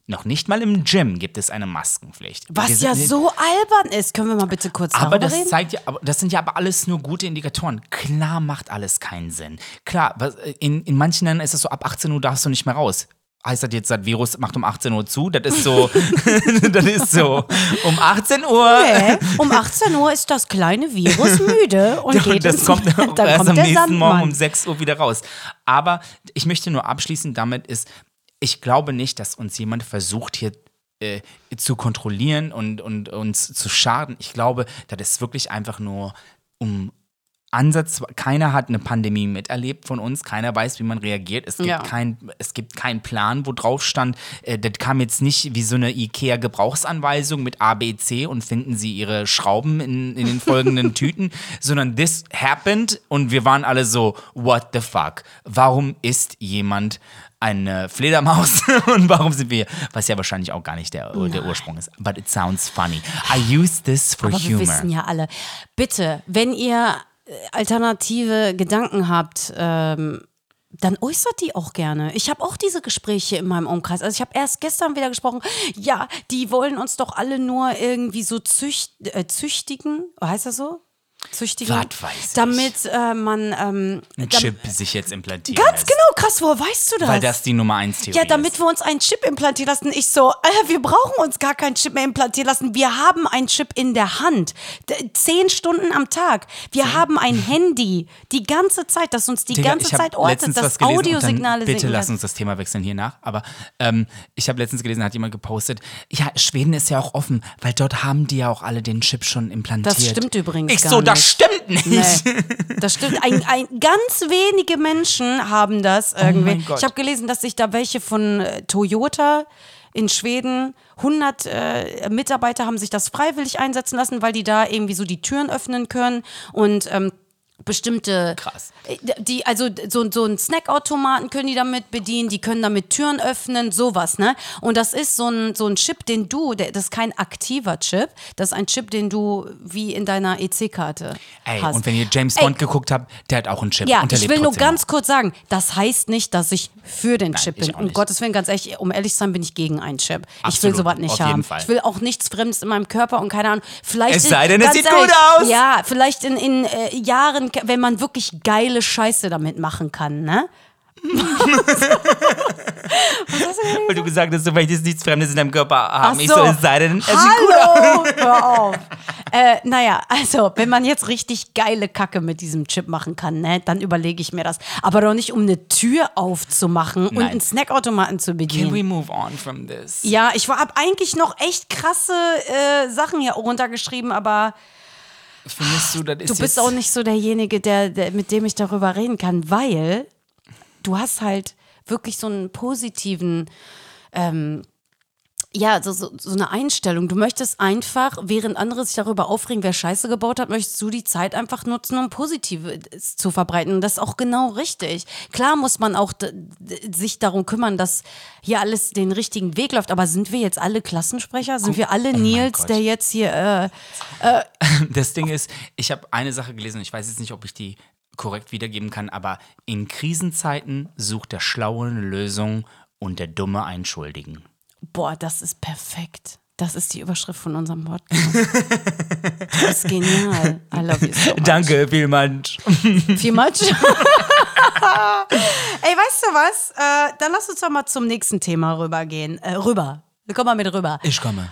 Noch nicht mal im Gym gibt es eine Maskenpflicht. Was ja so albern ist. Können wir mal bitte kurz aber darüber das reden? zeigt ja, aber das sind ja aber alles nur gute Indikatoren. Klar macht alles keinen Sinn. Klar, in, in manchen Ländern ist es so, ab 18 Uhr darfst du nicht mehr raus. Heißt das jetzt, das Virus macht um 18 Uhr zu? Das ist so, (laughs) das ist so, um 18 Uhr. Nee, um 18 Uhr ist das kleine Virus müde (laughs) und geht das ins, kommt (laughs) dann erst kommt am der nächsten Sandmann. Morgen um 6 Uhr wieder raus. Aber ich möchte nur abschließen damit ist, ich glaube nicht, dass uns jemand versucht hier äh, zu kontrollieren und, und uns zu schaden. Ich glaube, das ist wirklich einfach nur um Ansatz, keiner hat eine Pandemie miterlebt von uns, keiner weiß, wie man reagiert. Es gibt, Ja. kein, es gibt keinen Plan, wo drauf stand. Äh, das kam jetzt nicht wie so eine IKEA-Gebrauchsanweisung mit A, B, C und finden Sie Ihre Schrauben in, in den folgenden (laughs) Tüten, sondern this happened und wir waren alle so, what the fuck? Warum ist jemand eine Fledermaus (laughs) und warum sind wir, was ja wahrscheinlich auch gar nicht der, der Ursprung ist. But it sounds funny. I use this for Aber wir humor. wissen ja alle. Bitte, wenn ihr alternative Gedanken habt, ähm, dann äußert die auch gerne. Ich habe auch diese Gespräche in meinem Umkreis. Also ich habe erst gestern wieder gesprochen, ja, die wollen uns doch alle nur irgendwie so zücht, äh, züchtigen, heißt das so? Züchtigen? Damit äh, man ähm, ein Chip sich jetzt implantieren Ganz lässt. genau, krass, woher weißt du das? Weil das die Nummer eins Theorie Ja, damit ist. wir uns einen Chip implantieren lassen. Ich so, äh, wir brauchen uns gar keinen Chip mehr implantieren lassen. Wir haben einen Chip in der Hand. D zehn Stunden am Tag. Wir haben ein Handy. Die ganze Zeit, das uns die Digga, ganze Zeit ortet, das Audiosignale Bitte lass uns das Thema wechseln hier nach. Aber ähm, ich habe letztens gelesen, hat jemand gepostet, ja, Schweden ist ja auch offen, weil dort haben die ja auch alle den Chip schon implantiert. Das stimmt übrigens Ich so, das stimmt nicht. Nee, das stimmt. Ein, ein, ganz wenige Menschen haben das irgendwie. Oh mein Gott. ich habe gelesen, dass sich da welche von äh, Toyota in Schweden, 100 äh, Mitarbeiter haben sich das freiwillig einsetzen lassen, weil die da irgendwie so die Türen öffnen können und ähm, bestimmte Krass. äh, die also so, so einen Snackautomaten können die damit bedienen, die können damit Türen öffnen, sowas, ne? Und das ist so ein, so ein Chip, den du, der, das ist kein aktiver Chip, das ist ein Chip, den du wie in deiner EC-Karte Ey, hast. und wenn ihr James Ey, Bond geguckt habt, der hat auch einen Chip. ja, ich will nur ganz kurz sagen, das heißt nicht, dass ich für den Chip ich bin. Um. Gottes Willen, ganz ehrlich, um ehrlich zu sein, bin ich gegen einen Chip. ich will Absolut, sowas nicht haben. Fall. Ich will auch nichts Fremdes in meinem Körper und keine Ahnung. Vielleicht Es sei denn, es sieht gut aus. Ja, vielleicht in, in äh, Jahren, wenn man wirklich geile Scheiße damit machen kann, ne? noch. (laughs) Weil du gesagt hast, du möchtest nichts Fremdes in deinem Körper haben. Ach Ich so, es sei denn, es sieht gut aus. Hallo, (laughs) hör auf. äh, naja, also, wenn man jetzt richtig geile Kacke mit diesem Chip machen kann, ne, dann überlege ich mir das. Aber doch nicht, um eine Tür aufzumachen und Nein. einen Snackautomaten zu Can bedienen. we move on from this? Ja, ich habe eigentlich noch echt krasse äh, Sachen hier runtergeschrieben, aber Findest du, das ist du bist auch nicht so derjenige, der, der, mit dem ich darüber reden kann, weil du hast halt wirklich so einen positiven, ähm, ja, so, so, so eine Einstellung. Du möchtest einfach, während andere sich darüber aufregen, wer Scheiße gebaut hat, möchtest du die Zeit einfach nutzen, um Positives zu verbreiten. Und das ist auch genau richtig. Klar muss man auch sich darum kümmern, dass hier alles den richtigen Weg läuft. Aber sind wir jetzt alle Klassensprecher? Sind wir alle oh Nils, der jetzt hier äh, Das Ding ist, ich habe eine Sache gelesen, ich weiß jetzt nicht, ob ich die korrekt wiedergeben kann, aber in Krisenzeiten sucht der Schlaue eine Lösung und der Dumme einen Schuldigen. Boah, das ist perfekt. Das ist die Überschrift von unserem Podcast. (laughs) das ist genial. I love you so much. Danke, vielmals. Viel much. (laughs) Ey, weißt du was? Äh, dann lass uns doch mal zum nächsten Thema rübergehen. Äh, rüber. Komm mal mit rüber. Ich komme.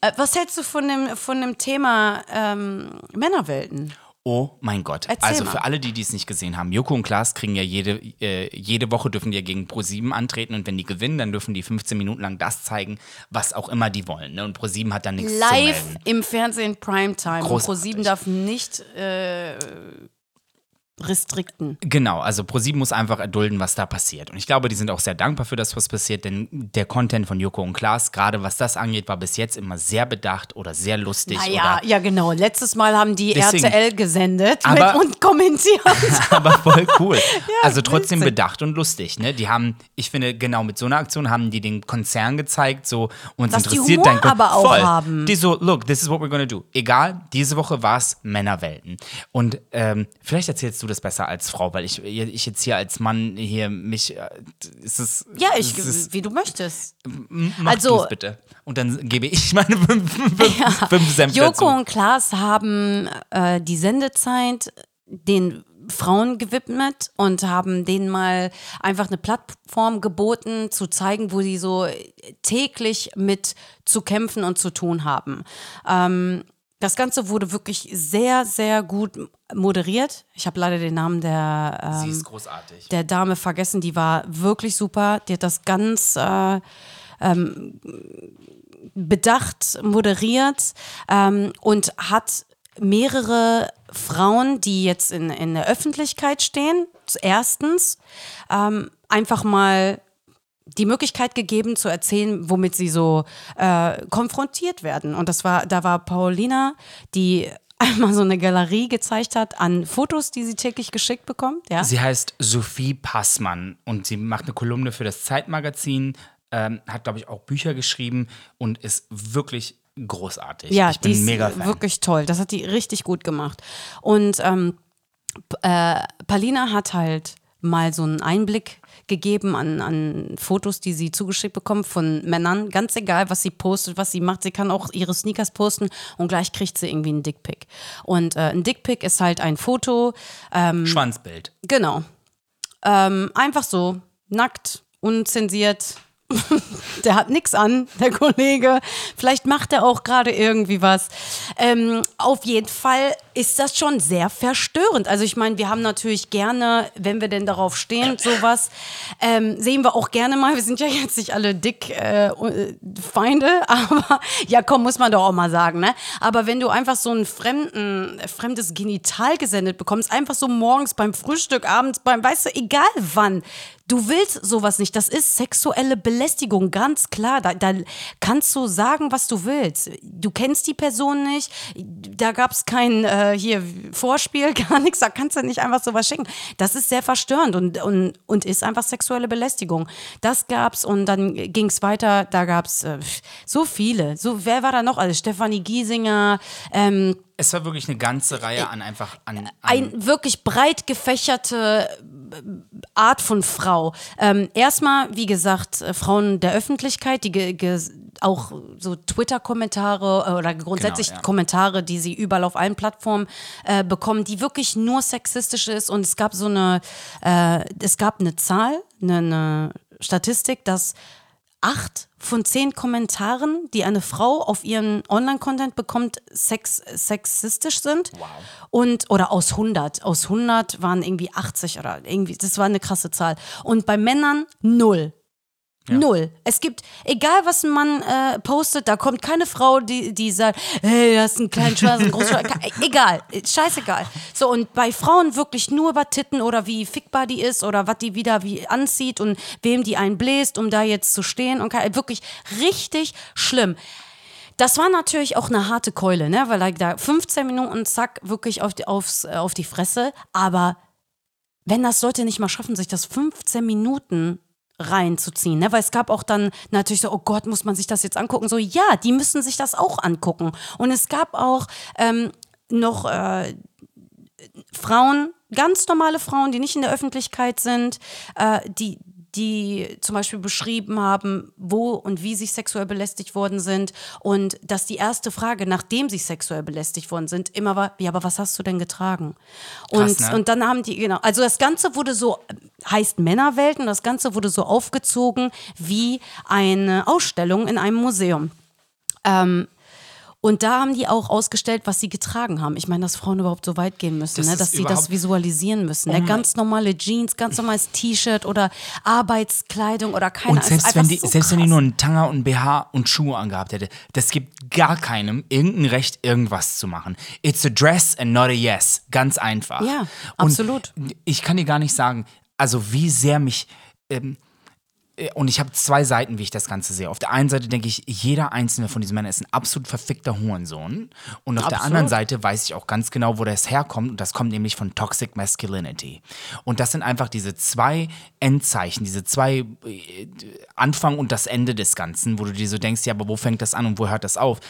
Äh, was hältst du von dem, von dem Thema ähm, Männerwelten? Oh mein Gott. Erzähl also mal. für alle, die dies nicht gesehen haben, Joko und Klaas kriegen ja jede, äh, jede Woche dürfen die ja gegen Pro7 antreten und wenn die gewinnen, dann dürfen die 15 Minuten lang das zeigen, was auch immer die wollen. Ne? Und Pro7 hat dann nichts zu Live melden. im Fernsehen Primetime. Und. Pro7 darf nicht äh, restrikten. Genau, also Pro7 muss einfach erdulden, was da passiert. Und ich glaube, die sind auch sehr dankbar für das, was passiert, denn der Content von Joko und Klaas, gerade was das angeht, war bis jetzt immer sehr bedacht oder sehr lustig. Naja, ja genau. Letztes Mal haben die Deswegen. RTL gesendet Aber- mit (laughs) und kommentiert. (laughs) aber voll cool. (laughs) also trotzdem witzig. bedacht und lustig. Ne? Die haben, ich finde, genau mit so einer Aktion haben die den Konzern gezeigt, so uns Dass interessiert dein Kon- aber auch voll. haben. Die so, look, this is what we're gonna do. Egal, diese Woche war es Männerwelten. Und ähm, vielleicht erzählst du das besser als Frau, weil ich, ich jetzt hier als Mann hier mich, äh, ist es, Ja, ich, es, wie du möchtest. mach also- bitte. Und dann gebe ich (laughs) meine fünf, fünf, fünf Senf Joko dazu. und Klaas haben äh, die Sendezeit den Frauen gewidmet und haben denen mal einfach eine Plattform geboten, zu zeigen, wo sie so täglich mit zu kämpfen und zu tun haben. Ähm, das Ganze wurde wirklich sehr, sehr gut moderiert. Ich habe leider den Namen der, ähm, der Dame vergessen, die war wirklich super. Die hat das ganz äh, ähm, bedacht moderiert ähm, und hat mehrere Frauen, die jetzt in, in der Öffentlichkeit stehen, erstens ähm, einfach mal die Möglichkeit gegeben zu erzählen, womit sie so äh, konfrontiert werden. Und das war, da war Paulina, die (laughs) einmal so eine Galerie gezeigt hat an Fotos, die sie täglich geschickt bekommt. Ja? Sie heißt Sophie Passmann und sie macht eine Kolumne für das Zeitmagazin, ähm, hat, glaube ich, auch Bücher geschrieben und ist wirklich großartig. Ja, ich bin die ist mega Fan. wirklich toll. Das hat die richtig gut gemacht. Und ähm, äh, Palina hat halt mal so einen Einblick gegeben an, an Fotos, die sie zugeschickt bekommt von Männern. Ganz egal, was sie postet, was sie macht. Sie kann auch ihre Sneakers posten und gleich kriegt sie irgendwie einen Dickpick. Und äh, ein Dickpick ist halt ein Foto, Schwanzbild. genau. Ähm, einfach so, nackt, unzensiert. (laughs) der hat nichts an, der Kollege. Vielleicht macht er auch gerade irgendwie was. Ähm, auf jeden Fall ist das schon sehr verstörend. Also ich meine, wir haben natürlich gerne, wenn wir denn darauf stehen, (coughs) sowas, ähm, sehen wir auch gerne mal. Wir sind ja jetzt nicht alle dick äh, äh, Feinde, (laughs) aber ja, komm, muss man doch auch mal sagen, ne? Aber wenn du einfach so ein fremden, fremdes Genital gesendet bekommst, einfach so morgens beim Frühstück, abends beim, weißt du, egal wann, Du willst sowas nicht. Das ist sexuelle Belästigung, ganz klar. Da, da kannst du sagen, was du willst. Du kennst die Person nicht. Da gab es kein äh, hier Vorspiel, (laughs) gar nichts. Da kannst du nicht einfach sowas schicken. Das ist sehr verstörend und, und, und ist einfach sexuelle Belästigung. Das gab's und dann ging es weiter. Da gab's äh, so viele. So, wer war da noch? Also Stefanie Giesinger. Ähm, Es war wirklich eine ganze Reihe an einfach an, an ein wirklich breit gefächerte Art von Frau. Ähm, erstmal, wie gesagt, äh, Frauen der Öffentlichkeit, die ge ge auch so Twitter-Kommentare äh, oder grundsätzlich Genau, ja. Kommentare, die sie überall auf allen Plattformen äh, bekommen, die wirklich nur sexistisch ist. Und es gab so eine, äh, es gab eine Zahl, eine, eine Statistik, dass acht von zehn Kommentaren, die eine Frau auf ihren Online-Content bekommt, sex sexistisch sind. Wow. Und, oder aus 100. Aus 100 waren irgendwie 80 oder irgendwie, das war eine krasse Zahl. Und bei Männern null. Null. Es gibt, egal was ein Mann äh, postet, da kommt keine Frau, die, die sagt, hey, du hast einen kleinen Schwanz, einen großen Schwanz. Egal, scheißegal. So, und bei Frauen wirklich nur über Titten oder wie fickbar die ist oder was die wieder wie anzieht und wem die einen bläst, um da jetzt zu stehen. Und ke- wirklich richtig schlimm. Das war natürlich auch eine harte Keule, ne? weil like, da 15 Minuten, zack, wirklich auf die, aufs, auf die Fresse. Aber wenn das Leute nicht mal schaffen, sich das 15 Minuten reinzuziehen, ne? weil es gab auch dann natürlich so, oh Gott, muss man sich das jetzt angucken? So, ja, die müssen sich das auch angucken. Und es gab auch ähm, noch äh, Frauen, ganz normale Frauen, die nicht in der Öffentlichkeit sind, äh, die die zum Beispiel beschrieben haben, wo und wie sie sexuell belästigt worden sind und dass die erste Frage, nachdem sie sexuell belästigt worden sind, immer war, ja, aber was hast du denn getragen? Und, Krass, ne? und dann haben die, genau, also das Ganze wurde so, heißt Männerwelten, das Ganze wurde so aufgezogen wie eine Ausstellung in einem Museum. Ähm, und da haben die auch ausgestellt, was sie getragen haben. Ich meine, dass Frauen überhaupt so weit gehen müssen, Das ne? dass sie das visualisieren müssen. Ne? Ganz normale Jeans, ganz normales T-Shirt oder Arbeitskleidung oder keine Und selbst wenn, die, so selbst wenn die nur einen Tanger und einen BH und Schuhe angehabt hätte, das gibt gar keinem irgendein Recht, irgendwas zu machen. It's a dress and not a yes. Ganz einfach. Ja, Und absolut. Ich kann dir gar nicht sagen, also wie sehr mich. Ähm, äh, und ich habe zwei Seiten, wie ich das Ganze sehe. Auf der einen Seite denke ich, jeder einzelne von diesen Männern ist ein absolut verfickter Hurensohn. Und auf der anderen Seite weiß ich auch ganz genau, wo das herkommt. Und das kommt nämlich von Toxic Masculinity. Und das sind einfach diese zwei Endzeichen, diese zwei äh, Anfang und das Ende des Ganzen, wo du dir so denkst, ja, aber wo fängt das an und wo hört das auf?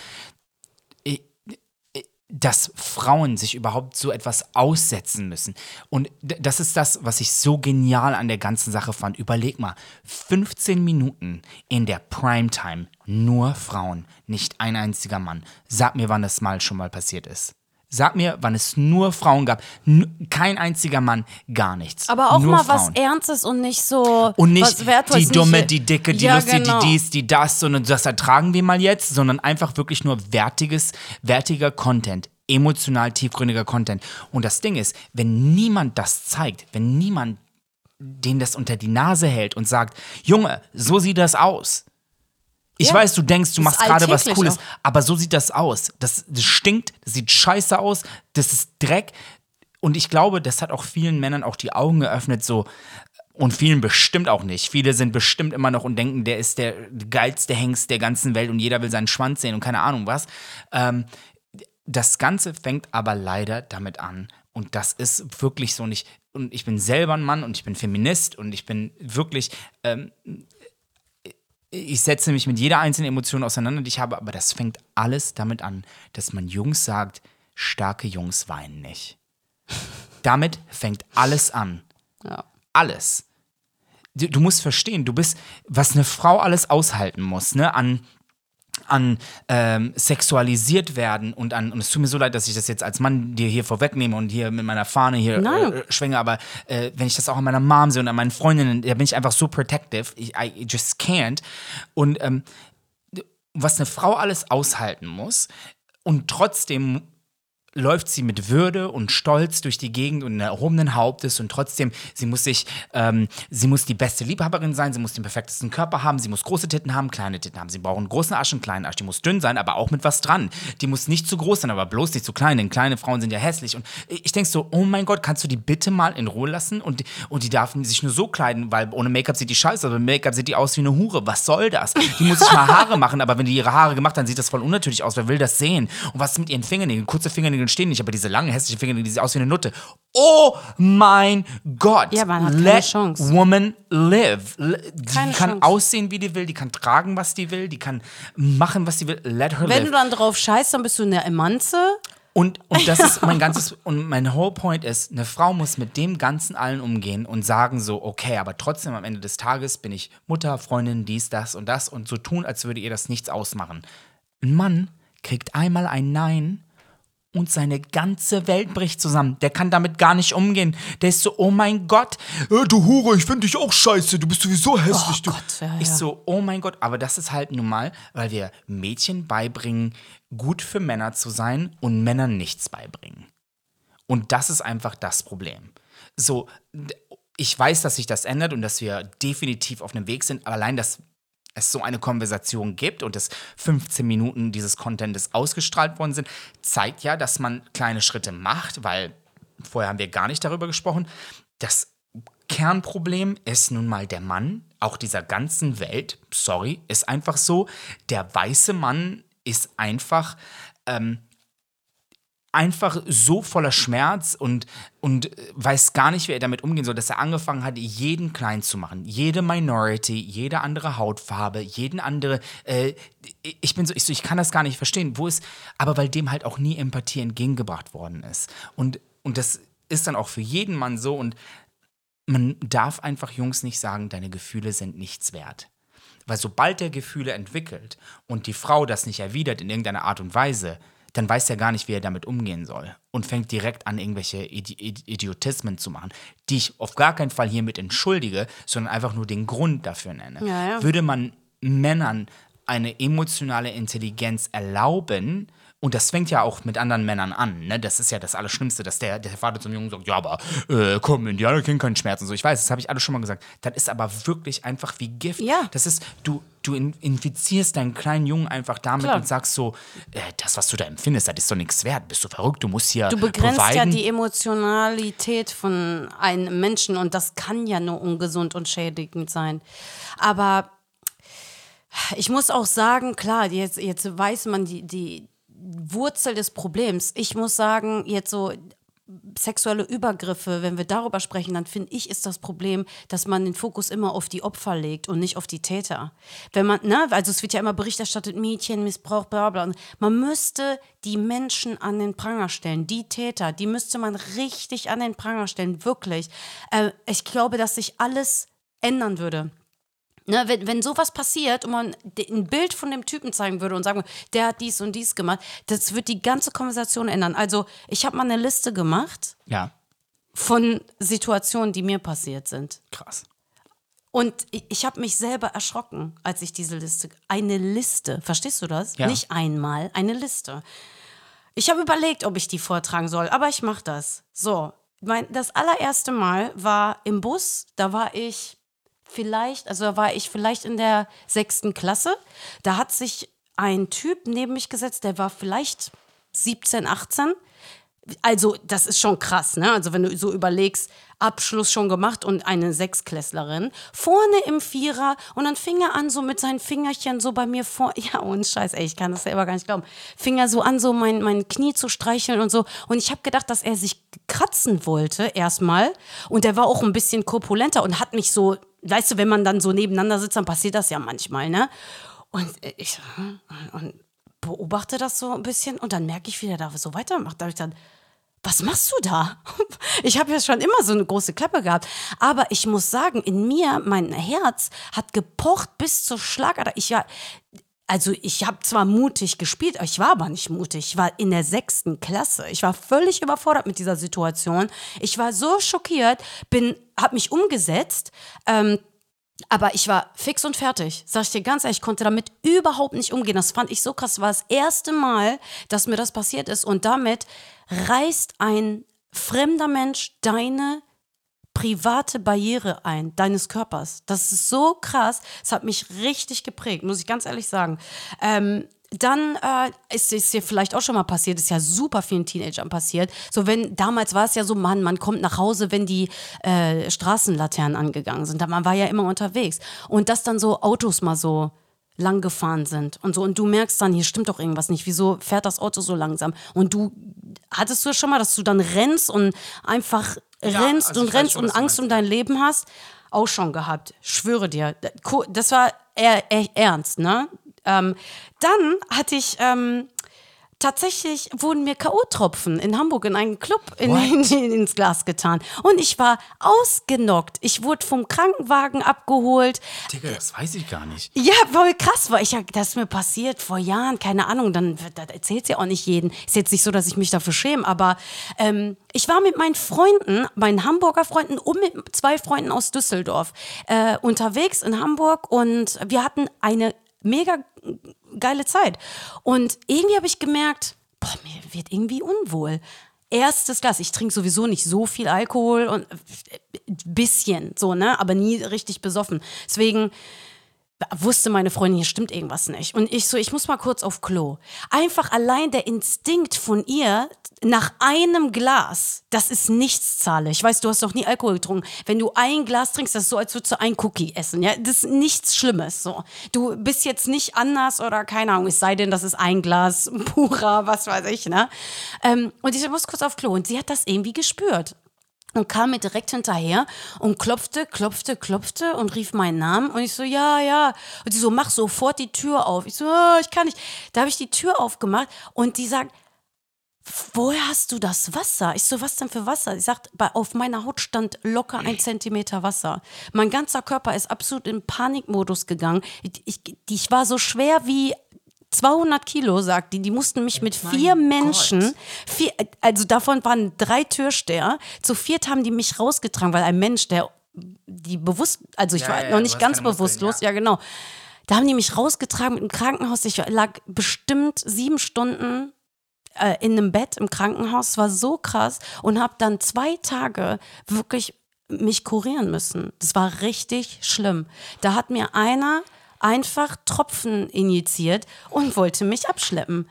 Dass Frauen sich überhaupt so etwas aussetzen müssen. Und das ist das, was ich so genial an der ganzen Sache fand. Überleg mal, 15 Minuten in der Primetime, nur Frauen, nicht ein einziger Mann. Sag mir, wann das mal schon mal passiert ist. Sag mir, wann es nur Frauen gab. Kein einziger Mann, gar nichts. Aber auch nur mal was Frauen. Ernstes und nicht so. Und nicht was die dumme, nicht- die dicke, die ja, lustige, genau. die dies, die das, sondern das ertragen wir mal jetzt, sondern einfach wirklich nur wertiges, wertiger Content, emotional tiefgründiger Content. Und das Ding ist, wenn niemand das zeigt, wenn niemand den das unter die Nase hält und sagt, Junge, so sieht das aus. Ich Ja. weiß, du denkst, du machst gerade was Cooles, auch. aber so sieht das aus. Das, das stinkt, das sieht scheiße aus, das ist Dreck. Und ich glaube, das hat auch vielen Männern auch die Augen geöffnet, so. Und vielen bestimmt auch nicht. Viele sind bestimmt immer noch und denken, der ist der geilste Hengst der ganzen Welt und jeder will seinen Schwanz sehen und keine Ahnung was. Ähm, das Ganze fängt aber leider damit an. Und das ist wirklich so nicht. Und ich bin selber ein Mann und ich bin Feminist und ich bin wirklich. Ähm, ich setze mich mit jeder einzelnen Emotion auseinander, die ich habe, aber das fängt alles damit an, dass man Jungs sagt, starke Jungs weinen nicht. (laughs) Damit fängt alles an. Ja. Alles. Du, du musst verstehen, du bist, was eine Frau alles aushalten muss, ne, an an ähm, sexualisiert werden und an, und es tut mir so leid, dass ich das jetzt als Mann dir hier vorwegnehme und hier mit meiner Fahne hier Nein. äh, schwinge, aber äh, wenn ich das auch an meiner Mom sehe und an meinen Freundinnen, da bin ich einfach so protective, ich, I just can't. Und ähm, was eine Frau alles aushalten muss und trotzdem läuft sie mit Würde und Stolz durch die Gegend und erhobenen Hauptes und trotzdem, sie muss sich, ähm, sie muss die beste Liebhaberin sein, sie muss den perfektesten Körper haben, sie muss große Titten haben, kleine Titten haben, sie braucht einen großen Arsch, einen kleinen Arsch, die muss dünn sein, aber auch mit was dran. Die muss nicht zu groß sein, aber bloß nicht zu klein, denn kleine Frauen sind ja hässlich und ich denke so, oh mein Gott, kannst du die bitte mal in Ruhe lassen und, und die darf sich nur so kleiden, weil ohne Make-up sieht die scheiße, aber mit Make-up sieht die aus wie eine Hure, was soll das? Die muss sich mal Haare machen, aber wenn die ihre Haare gemacht dann sieht das voll unnatürlich aus, wer will das sehen? Und was ist mit ihren Fingernägeln? Kurze Fingernägel stehen nicht, aber diese langen, hässlichen Fingernägel, die sehen aus wie eine Nutte. Oh mein Gott. Ja, man hat keine Let Chance. woman live. Die Keine kann Chance. aussehen, wie die will, die kann tragen, was die will, die kann machen, was die will. Let her Wenn live. du dann drauf scheißt, dann bist du eine Emanze. Und, und das ist (laughs) mein ganzes, und mein whole point ist, eine Frau muss mit dem Ganzen allen umgehen und sagen so, okay, aber trotzdem am Ende des Tages bin ich Mutter, Freundin, dies, das und das und so tun, als würde ihr das nichts ausmachen. Ein Mann kriegt einmal ein Nein und seine ganze Welt bricht zusammen. Der kann damit gar nicht umgehen. Der ist so, oh mein Gott, äh, du Hure, ich finde dich auch scheiße, du bist sowieso hässlich. du. Gott, ja, Ich ja. so, oh mein Gott, aber das ist halt nun mal, weil wir Mädchen beibringen, gut für Männer zu sein und Männern nichts beibringen. Und das ist einfach das Problem. So, ich weiß, dass sich das ändert und dass wir definitiv auf einem Weg sind, aber allein, dass es so eine Konversation gibt und dass 15 Minuten dieses Contentes ausgestrahlt worden sind, zeigt ja, dass man kleine Schritte macht, weil vorher haben wir gar nicht darüber gesprochen. Das Kernproblem ist nun mal der Mann, auch dieser ganzen Welt, sorry, ist einfach so. Der weiße Mann ist einfach ähm, einfach so voller Schmerz und, und weiß gar nicht, wie er damit umgehen soll, dass er angefangen hat, jeden klein zu machen. Jede Minority, jede andere Hautfarbe, jeden andere. Äh, ich bin so, ich so, ich kann das gar nicht verstehen. Wo ist, aber weil dem halt auch nie Empathie entgegengebracht worden ist. Und, und das ist dann auch für jeden Mann so und man darf einfach Jungs nicht sagen, deine Gefühle sind nichts wert. Weil sobald der Gefühle entwickelt und die Frau das nicht erwidert in irgendeiner Art und Weise, dann weiß er gar nicht, wie er damit umgehen soll. Und fängt direkt an, irgendwelche Idi Idi Idiotismen zu machen, die ich auf gar keinen Fall hiermit entschuldige, sondern einfach nur den Grund dafür nenne. Ja, ja. Würde man Männern eine emotionale Intelligenz erlauben, und das fängt ja auch mit anderen Männern an, ne? Das ist ja das Allerschlimmste, dass der, der Vater zum Jungen sagt, ja, aber äh, komm, Indianer kennen keinen Schmerz und so. Ich weiß, das habe ich alles schon mal gesagt. Das ist aber wirklich einfach wie Gift. Ja. Das ist, du, du in- infizierst deinen kleinen Jungen einfach damit Klar. und sagst so, äh, das, was du da empfindest, das ist doch nichts wert. Bist du verrückt? Du musst hier Du begrenzt ja providen. die Emotionalität von einem Menschen und das kann ja nur ungesund und schädigend sein. Aber ich muss auch sagen, klar, jetzt, jetzt weiß man die, die Wurzel des Problems. Ich muss sagen, jetzt so sexuelle Übergriffe, wenn wir darüber sprechen, dann finde ich, ist das Problem, dass man den Fokus immer auf die Opfer legt und nicht auf die Täter. Wenn man, ne, also es wird ja immer Bericht erstattet, Mädchenmissbrauch, bla bla. Man müsste die Menschen an den Pranger stellen, die Täter, die müsste man richtig an den Pranger stellen, wirklich. Äh, ich glaube, dass sich alles ändern würde. Ne, wenn, wenn sowas passiert und man ein Bild von dem Typen zeigen würde und sagen, würde, der hat dies und dies gemacht, das wird die ganze Konversation ändern. Also ich habe mal eine Liste gemacht Ja, von Situationen, die mir passiert sind. krass. Und ich, ich habe mich selber erschrocken, als ich diese Liste, eine Liste, verstehst du das? Ja. Nicht einmal, eine Liste. Ich habe überlegt, ob ich die vortragen soll, aber ich mache das. So, mein, das allererste Mal war im Bus, da war ich vielleicht, also da war ich vielleicht in der sechsten Klasse. Da hat sich ein Typ neben mich gesetzt, der war vielleicht 17, 18. Also, das ist schon krass, ne? Also, wenn du so überlegst, Abschluss schon gemacht und eine Sechsklässlerin, vorne im Vierer und dann fing er an, so mit seinen Fingerchen so bei mir vor, (laughs) ja, und Scheiß, ey, ich kann das selber gar nicht glauben, fing er so an, so mein, mein Knie zu streicheln und so. Und ich habe gedacht, dass er sich kratzen wollte, erstmal. Und er war auch ein bisschen korpulenter und hat mich so, weißt du, wenn man dann so nebeneinander sitzt, dann passiert das ja manchmal, ne? Und ich und beobachte das so ein bisschen und dann merke ich, wie der da so weitermacht. Da habe ich dann, was machst du da? (laughs) Ich habe ja schon immer so eine große Klappe gehabt. Aber ich muss sagen, in mir, mein Herz hat gepocht bis zur Schlagader. Ich war, also ich habe zwar mutig gespielt, aber ich war aber nicht mutig. Ich war in der sechsten Klasse. Ich war völlig überfordert mit dieser Situation. Ich war so schockiert, bin, habe mich umgesetzt. Ähm, aber ich war fix und fertig. Sag ich dir ganz ehrlich, ich konnte damit überhaupt nicht umgehen. Das fand ich so krass. War das erste Mal, dass mir das passiert ist. Und damit reißt ein fremder Mensch deine private Barriere ein, deines Körpers. Das ist so krass. Das hat mich richtig geprägt, muss ich ganz ehrlich sagen. Ähm, dann äh, ist es dir vielleicht auch schon mal passiert, ist ja super vielen Teenagern passiert. So, wenn, damals war es ja so, Mann, man kommt nach Hause, wenn die äh, Straßenlaternen angegangen sind. Man war ja immer unterwegs. Und dass dann so Autos mal so lang gefahren sind und so. Und du merkst dann, hier stimmt doch irgendwas nicht. Wieso fährt das Auto so langsam? Und du, hattest du schon mal, dass du dann rennst und einfach Ja, rennst also und rennst schon, und Angst um dein Leben hast? Auch schon gehabt. Schwöre dir. Das war eher, eher ernst, ne? Ähm, dann hatte ich, ähm, tatsächlich wurden mir K.O.-Tropfen in Hamburg in einen Club in, in, ins Glas getan. Und ich war ausgenockt. Ich wurde vom Krankenwagen abgeholt. Digga, das weiß ich gar nicht. Ja, voll krass war. Ich, ja, das ist mir passiert vor Jahren, keine Ahnung. Dann erzählt ja auch nicht jeden. Ist jetzt nicht so, dass ich mich dafür schäme, aber ähm, ich war mit meinen Freunden, meinen Hamburger Freunden und mit zwei Freunden aus Düsseldorf äh, unterwegs in Hamburg und wir hatten eine mega geile Zeit. Und irgendwie habe ich gemerkt, boah, mir wird irgendwie unwohl. Erstes Glas. Ich trinke sowieso nicht so viel Alkohol und äh, bisschen so, ne, aber nie richtig besoffen. Deswegen wusste meine Freundin, hier stimmt irgendwas nicht. Und ich so, ich muss mal kurz auf Klo. Einfach allein der Instinkt von ihr nach einem Glas, das ist nichts zahle. Ich weiß, du hast noch nie Alkohol getrunken. Wenn du ein Glas trinkst, das ist so, als würdest du ein Cookie essen. Ja, das ist nichts Schlimmes. So, du bist jetzt nicht anders oder keine Ahnung. Es sei denn, das ist ein Glas (laughs) purer, was weiß ich. Ne? Ähm, und ich muss kurz auf Klo und sie hat das irgendwie gespürt und kam mir direkt hinterher und klopfte, klopfte, klopfte und rief meinen Namen. Und ich so, ja, ja. Und sie so, mach sofort die Tür auf. Ich so, oh, ich kann nicht. Da habe ich die Tür aufgemacht und die sagt, woher hast du das Wasser? Ich so, was denn für Wasser? Sie sagt, bei, auf meiner Haut stand locker ein Zentimeter Wasser. Mein ganzer Körper ist absolut in Panikmodus gegangen. Ich, ich, ich war so schwer wie 200 Kilo, sagt die. Die mussten mich mit vier Menschen, vier, also davon waren drei Türsteher, zu viert haben die mich rausgetragen, weil ein Mensch, der die bewusst, also ich Ja, war ja, noch nicht ganz keine Muskeln, bewusstlos, ja. ja genau. Da haben die mich rausgetragen mit dem Krankenhaus. Ich lag bestimmt sieben Stunden äh, in einem Bett im Krankenhaus. Es war so krass und habe dann zwei Tage wirklich mich kurieren müssen. Das war richtig schlimm. Da hat mir einer einfach Tropfen injiziert und wollte mich abschleppen.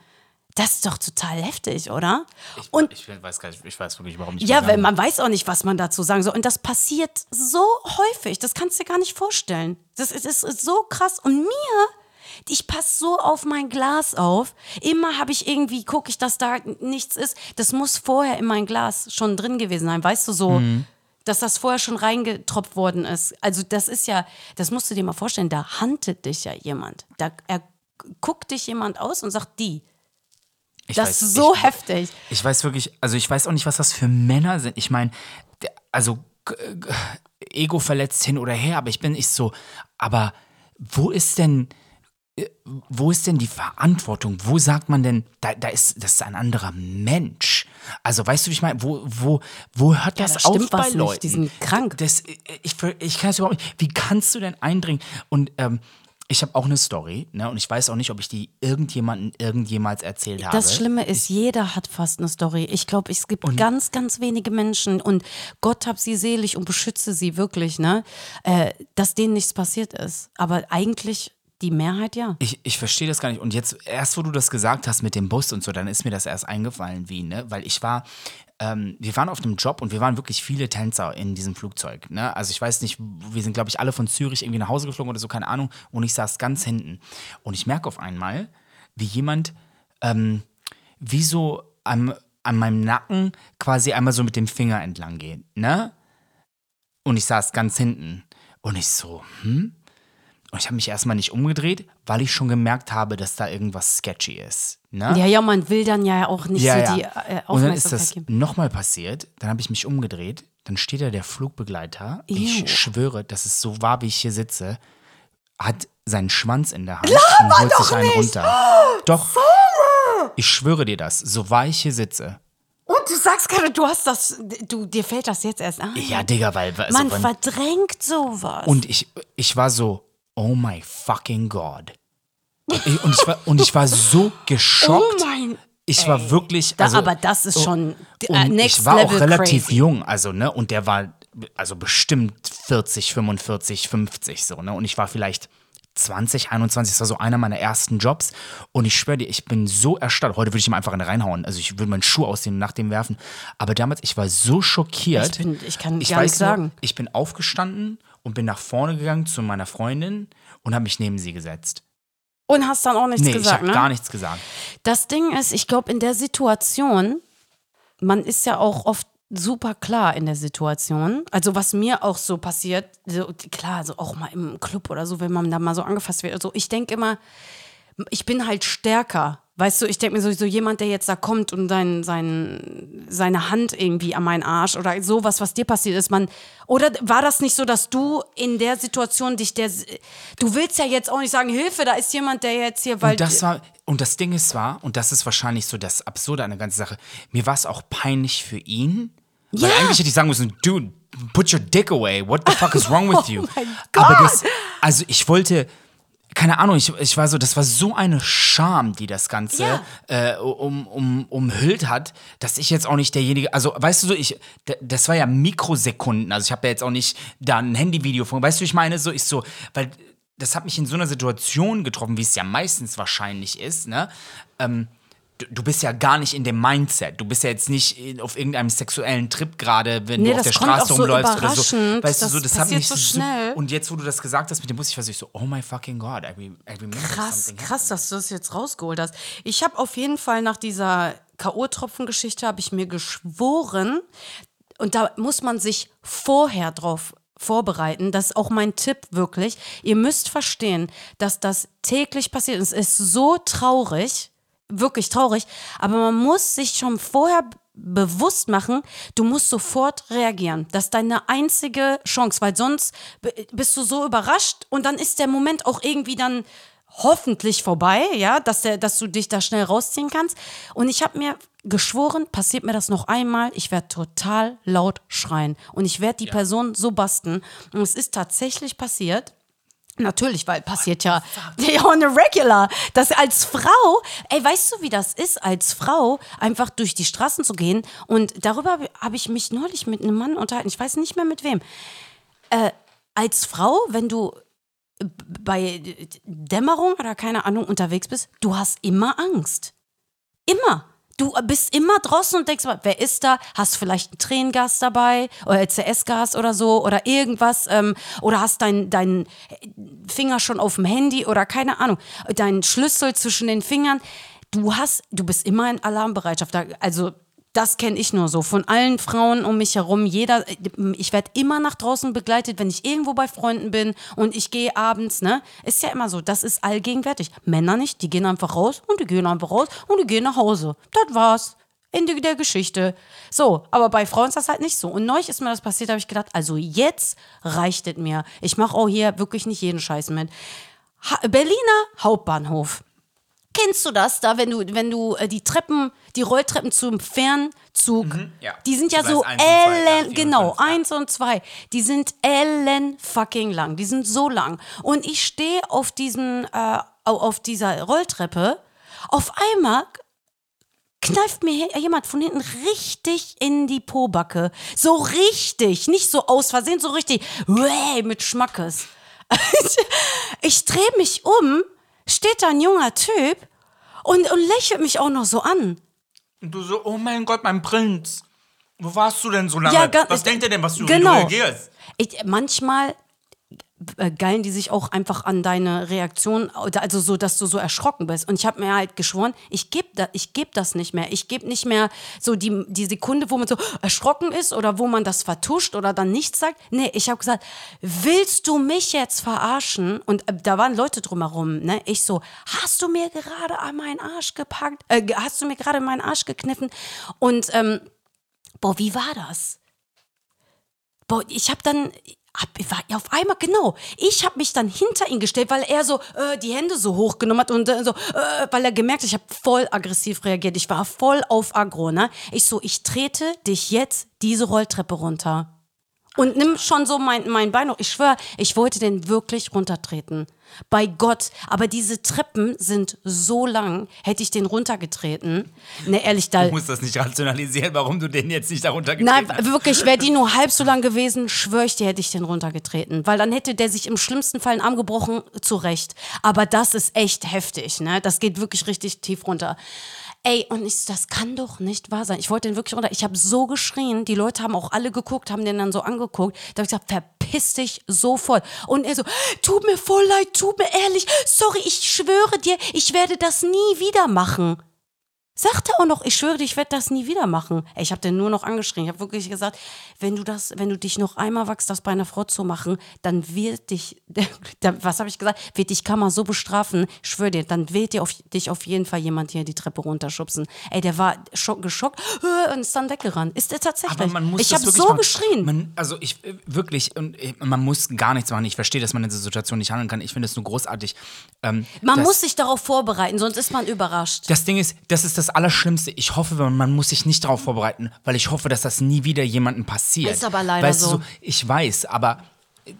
Das ist doch total heftig, oder? Ich, Und- ich weiß gar nicht, ich weiß wirklich überhaupt nicht. Ja, weil man weiß auch nicht, was man dazu sagen soll. Und das passiert so häufig. Das kannst du dir gar nicht vorstellen. Das ist, das ist so krass. Und mir, ich passe so auf mein Glas auf. Immer habe ich irgendwie, gucke ich, dass da nichts ist. Das muss vorher in mein Glas schon drin gewesen sein. Weißt du, so, dass das vorher schon reingetropft worden ist. Also, das ist ja, das musst du dir mal vorstellen. Da handelt dich ja jemand. Da er guckt dich jemand aus und sagt, die. Ich Das weiß- ist so ich, heftig. Ich weiß wirklich, also ich weiß auch nicht, was das für Männer sind. Ich meine, also Ego verletzt hin oder her, aber ich bin nicht so. Aber wo ist denn, wo ist denn die Verantwortung? Wo sagt man denn, da, da ist, das ist ein anderer Mensch? Also weißt du, wie ich meine, wo, wo, wo hört das da auf bei was nicht, Leuten? die sind krank. Das, ich, ich kann es überhaupt nicht. Wie kannst du denn eindringen? Und ähm, Ich habe auch eine Story, ne? Und ich weiß auch nicht, ob ich die irgendjemandem irgendjemals erzählt habe. Das Schlimme ist, jeder hat fast eine Story. Ich glaube, es gibt ganz, ganz wenige Menschen und Gott hab sie selig und beschütze sie wirklich, ne? Äh, dass denen nichts passiert ist. Aber eigentlich die Mehrheit ja. Ich, ich verstehe das gar nicht. Und jetzt, erst wo du das gesagt hast mit dem Bus und so, dann ist mir das erst eingefallen, wie, ne? Weil ich war, ähm, wir waren auf dem Job und wir waren wirklich viele Tänzer in diesem Flugzeug. Ne? Also ich weiß nicht, wir sind, glaube ich, alle von Zürich irgendwie nach Hause geflogen oder so, keine Ahnung. Und ich saß ganz hinten. Und ich merke auf einmal, wie jemand, ähm, wie so am, an meinem Nacken quasi einmal so mit dem Finger entlang geht, ne? Und ich saß ganz hinten. Und ich so, hm? Und ich habe mich erstmal nicht umgedreht, weil ich schon gemerkt habe, dass da irgendwas sketchy ist. Ne? Ja, ja, man will dann ja auch nicht Ja, so ja. die äh, Und dann ist Aufmerksamkeit das nochmal passiert. Dann habe ich mich umgedreht. Dann steht da der Flugbegleiter. Ew. Ich schwöre, dass es so war, wie ich hier sitze. Hat seinen Schwanz in der Hand und holt sich einen runter. Doch. Ich schwöre dir das. So war ich hier sitze. Und du sagst gerade, du hast das, du, dir fällt das jetzt erst ein. Ja, Digga, weil. Also, man verdrängt sowas. Und ich, ich war so, oh my fucking God. Und, ich war, und ich war so geschockt. oh mein. Ich war wirklich. Da, Also, aber das ist schon äh, und next ich war auch relativ crazy. jung, also, ne, und der war, also bestimmt 40, 45, 50, so, ne, und ich war vielleicht 20, 21, das war so einer meiner ersten Jobs und ich schwöre dir, ich bin so erstaunt, heute würde ich ihm einfach eine reinhauen, also ich würde meinen Schuh ausziehen und nach dem werfen, aber damals, ich war so schockiert. Ich bin- ich kann ich gar weiß nichts nur, sagen. Ich bin aufgestanden und bin nach vorne gegangen zu meiner Freundin und habe mich neben sie gesetzt. Und hast dann auch nichts Nee, ich gesagt, habe ne? gar nichts gesagt. Das Ding ist, ich glaube, in der Situation, man ist ja auch oft super klar in der Situation. Also was mir auch so passiert, so, klar, so auch mal im Club oder so, wenn man da mal so angefasst wird. Also ich denke immer, ich bin halt stärker. Weißt du, ich denke mir so, so jemand, der jetzt da kommt und sein, sein, seine Hand irgendwie an meinen Arsch oder sowas, was dir passiert ist, man. Oder war das nicht so, dass du in der Situation dich der. Du willst ja jetzt auch nicht sagen, Hilfe, da ist jemand, der jetzt hier, weil. Und das war, und das Ding ist war, und das ist wahrscheinlich so das Absurde an der ganzen Sache, mir war es auch peinlich für ihn. Weil Ja. eigentlich hätte ich sagen müssen, dude, put your dick away. What the fuck is wrong with (laughs) you? Oh Aber das, also ich wollte, keine Ahnung, ich, ich war so, das war so eine Scham, die das Ganze Ja. äh, um, um, umhüllt hat, dass ich jetzt auch nicht derjenige, also weißt du so, ich, das war ja Mikrosekunden, also ich habe ja jetzt auch nicht da ein Handyvideo von, weißt du, ich meine, so, ich so, weil das hat mich in so einer Situation getroffen, wie es ja meistens wahrscheinlich ist, ne? Ähm, du, du bist ja gar nicht in dem Mindset. Du bist ja jetzt nicht auf irgendeinem sexuellen Trip gerade, wenn Nee, du auf der Straße auch so rumläufst oder so. Weißt du, Das so, das hat passiert mich so so schnell. Und jetzt, wo du das gesagt hast mit dem Bus, ich war so, oh my fucking God, I, I Krass, krass, dass du das jetzt rausgeholt hast. Ich habe auf jeden Fall nach dieser K.O.-Tropfen-Geschichte habe ich mir geschworen, und da muss man sich vorher drauf vorbereiten. Das ist auch mein Tipp wirklich. Ihr müsst verstehen, dass das täglich passiert. Es ist so traurig, wirklich traurig, aber man muss sich schon vorher bewusst machen, du musst sofort reagieren. Das ist deine einzige Chance, weil sonst bist du so überrascht und dann ist der Moment auch irgendwie dann hoffentlich vorbei, ja, dass, der, dass du dich da schnell rausziehen kannst. Und ich habe mir geschworen, passiert mir das noch einmal, ich werde total laut schreien und ich werde die Person so basten. Und es ist tatsächlich passiert. Natürlich, weil passiert ja, (laughs) ja on a regular. Das als Frau, ey, weißt du, wie das ist, als Frau einfach durch die Straßen zu gehen? Und darüber habe hab ich mich neulich mit einem Mann unterhalten, ich weiß nicht mehr mit wem. Äh, als Frau, wenn du bei Dämmerung oder keine Ahnung unterwegs bist, du hast immer Angst. Immer. Du bist immer draußen und denkst, mal, wer ist da? Hast vielleicht ein Tränengas dabei oder LCS-Gas oder so oder irgendwas ähm, oder hast deinen dein Finger schon auf dem Handy oder keine Ahnung, deinen Schlüssel zwischen den Fingern. Du hast, du bist immer in Alarmbereitschaft. Also das kenne ich nur so. Von allen Frauen um mich herum, jeder, ich werde immer nach draußen begleitet, wenn ich irgendwo bei Freunden bin und ich gehe abends, ne? Ist ja immer so, das ist allgegenwärtig. Männer nicht, die gehen einfach raus und die gehen einfach raus und die gehen nach Hause. Das war's. Ende der Geschichte. So, aber bei Frauen ist das halt nicht so. Und neulich ist mir das passiert, habe ich gedacht, also jetzt reicht es mir. Ich mache auch hier wirklich nicht jeden Scheiß mit. Ha Berliner Hauptbahnhof. Kennst du das da, wenn du, wenn du äh, die Treppen, die Rolltreppen zum Fernzug, ja. die sind ja weiß, so eins zwei, ja, ellen, und genau, fünf, ja. eins und zwei, die sind ellen fucking lang, die sind so lang. Und ich stehe auf diesem, äh, au- auf dieser Rolltreppe, auf einmal kneift mir jemand von hinten richtig in die Pobacke. So richtig. Nicht so aus Versehen, so richtig. Mit Schmackes. (laughs) ich drehe mich um, steht da ein junger Typ und, und lächelt mich auch noch so an. Und du so, oh mein Gott, mein Prinz. Wo warst du denn so lange? Ja, Was denkt ihr denn, was du, Genau. reagierst? Ich, manchmal geilen die sich auch einfach an deine Reaktion, also so, dass du so erschrocken bist. Und ich habe mir halt geschworen, ich gebe da, geb das nicht mehr. Ich gebe nicht mehr so die, die Sekunde, wo man so erschrocken ist oder wo man das vertuscht oder dann nichts sagt. Nee, ich habe gesagt, willst du mich jetzt verarschen? Und äh, da waren Leute drumherum. Ne? Ich so, hast du mir gerade an meinen Arsch gepackt? Äh, hast du mir gerade meinen Arsch gekniffen? Und ähm, boah, wie war das? Boah, ich habe dann, hab, war auf einmal, genau, ich habe mich dann hinter ihn gestellt, weil er so äh, die Hände so hochgenommen hat und äh, so, äh, weil er gemerkt hat, ich habe voll aggressiv reagiert. Ich war voll auf Aggro, ne? Ich so, ich trete dich jetzt diese Rolltreppe runter. Und nimm schon so mein, mein Bein hoch. Ich schwöre, ich wollte den wirklich runtertreten. Bei Gott. Aber diese Treppen sind so lang. Hätte ich den runtergetreten. Ne, ehrlich, da. Du musst das nicht rationalisieren, warum du den jetzt nicht darunter Nein, getreten hast. wirklich, wäre die (laughs) nur halb so lang gewesen, schwöre ich dir, hätte ich den runtergetreten. Weil dann hätte der sich im schlimmsten Fall einen Arm gebrochen, zurecht. Aber das ist echt heftig, ne? Das geht wirklich richtig tief runter. Ey, und ich, das kann doch nicht wahr sein. Ich wollte den wirklich runter. Ich habe so geschrien. Die Leute haben auch alle geguckt, haben den dann so angeguckt. Da habe ich gesagt, verpiss dich sofort. Und er so, tut mir voll leid, tut mir ehrlich. Sorry, ich schwöre dir, ich werde das nie wieder machen. Sagt er auch noch, ich schwöre dir, ich werde das nie wieder machen. Ey, ich habe den nur noch angeschrien. Ich habe wirklich gesagt, wenn du das, wenn du dich noch einmal wachst, das bei einer Frau zu machen, dann wird dich, (laughs) was habe ich gesagt, wird dich Kammer so bestrafen. Ich schwöre dir, dann wird dir auf, dich auf jeden Fall jemand hier die Treppe runterschubsen. Ey, der war schock, geschockt äh, und ist dann weggerannt. Ist der tatsächlich? Ich habe so machen. geschrien. Man, also ich äh, wirklich und äh, man muss gar nichts machen. Ich verstehe, dass man in dieser Situation nicht handeln kann. Ich finde es nur großartig. Ähm, man dass- muss sich darauf vorbereiten, sonst ist man überrascht. Das Ding ist, das ist das Allerschlimmste. Ich hoffe, man muss sich nicht darauf vorbereiten, weil ich hoffe, dass das nie wieder jemandem passiert. Ist aber leider weißt du, so. Ich weiß, aber äh,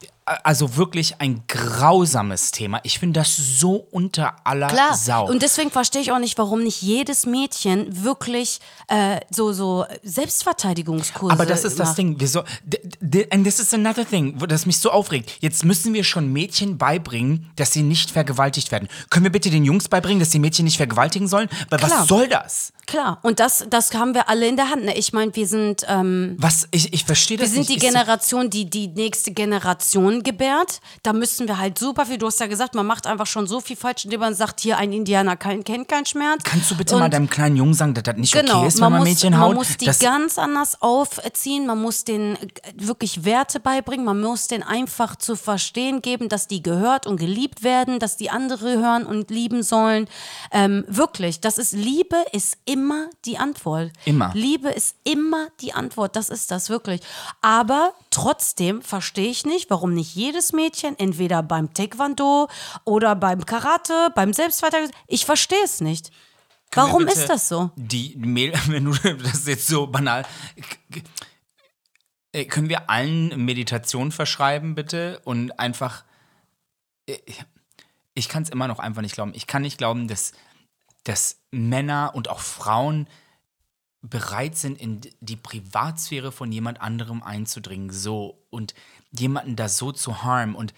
also wirklich ein grausames Thema. Ich finde das so unter aller Klar. Sau. Und deswegen verstehe ich auch nicht, warum nicht jedes Mädchen wirklich äh, so, so Selbstverteidigungskurse Aber das ist das macht. Ding. Wir so, and this is another thing, das mich so aufregt. Jetzt müssen wir schon Mädchen beibringen, dass sie nicht vergewaltigt werden. Können wir bitte den Jungs beibringen, dass die Mädchen nicht vergewaltigen sollen? Weil Klar. was soll das? Klar. Und das, das haben wir alle in der Hand. Ne? Ich meine, wir sind, ähm, Was? Ich, ich verstehe das wir sind nicht. die Generation, die die nächste Generation gebärt. Da müssen wir halt super viel. Du hast ja gesagt, man macht einfach schon so viel falsch, indem man sagt, hier ein Indianer kein, kennt keinen Schmerz. Kannst du bitte Und mal deinem kleinen Jungen sagen, dass das nicht Genau, okay ist, wenn man man muss, Mädchen man haut? muss die ganz anders aufziehen, man muss denen äh, wirklich Werte beibringen, man muss denen einfach zu verstehen geben, dass die gehört und geliebt werden, dass die andere hören und lieben sollen. Ähm, wirklich, das ist Liebe ist immer die Antwort. Immer. Liebe ist immer die Antwort, das ist das wirklich. Aber trotzdem verstehe ich nicht, warum nicht jedes Mädchen entweder beim Taekwondo oder beim Karate, beim Selbstverteidigung, ich verstehe es nicht. Können Warum ist das so? Die Mädel, (laughs) wenn du das ist jetzt so banal. Äh, Können wir allen Meditation verschreiben, bitte? Und einfach. äh, Ich kann es immer noch einfach nicht glauben. Ich kann nicht glauben, dass, dass Männer und auch Frauen bereit sind, in die Privatsphäre von jemand anderem einzudringen, so und jemanden da so zu harmen und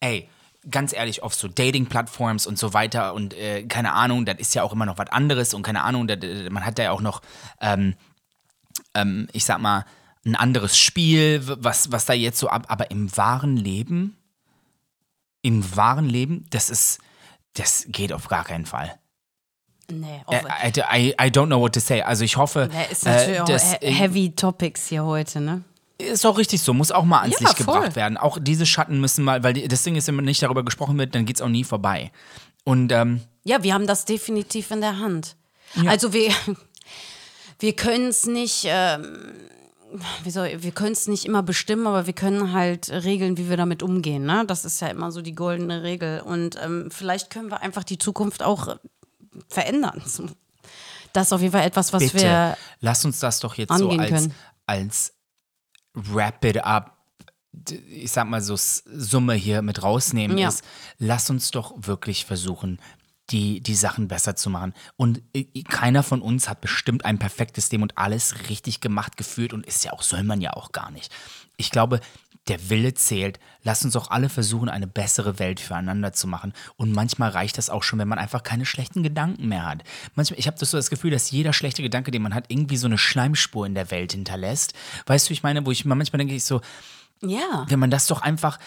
ey, ganz ehrlich, auf so Dating-Plattforms und so weiter und äh, keine Ahnung, das ist ja auch immer noch was anderes und keine Ahnung, das, äh, man hat da ja auch noch, ähm, ähm, ich sag mal, ein anderes Spiel, was, was da jetzt so ab, aber im wahren Leben, im wahren Leben, das ist, das geht auf gar keinen Fall. Nee, Äh, I, I, I don't know what to say. Also ich hoffe, Ja, ist natürlich äh, auch das he heavy Topics hier heute, ne? ist auch richtig so, muss auch mal ans Ja, Licht voll. gebracht werden. Auch diese Schatten müssen mal, weil die, das Ding ist, wenn nicht darüber gesprochen wird, dann geht es auch nie vorbei. Und ähm, Ja, wir haben das definitiv in der Hand. Also wir, (laughs) wir können es nicht, ähm, soll, wir können es nicht immer bestimmen, aber wir können halt regeln, wie wir damit umgehen. Ne? Das ist ja immer so die goldene Regel. Und ähm, vielleicht können wir einfach die Zukunft auch verändern. Das ist auf jeden Fall etwas, was Bitte, wir. lass uns das doch jetzt so als, können. als Wrap it up, d- ich sag mal so Summe hier mit rausnehmen Ja. ist, lass uns doch wirklich versuchen, die, die Sachen besser zu machen. Und äh, keiner von uns hat bestimmt ein perfektes Leben und alles richtig gemacht, gefühlt und ist ja auch, soll man ja auch gar nicht. Ich glaube, der Wille zählt. Lass uns doch alle versuchen, eine bessere Welt füreinander zu machen. Und manchmal reicht das auch schon, wenn man einfach keine schlechten Gedanken mehr hat. Manchmal, ich habe das so das Gefühl, dass jeder schlechte Gedanke, den man hat, irgendwie so eine Schleimspur in der Welt hinterlässt. Weißt du, ich meine, wo ich manchmal denke, ich so, Ja. wenn man das doch einfach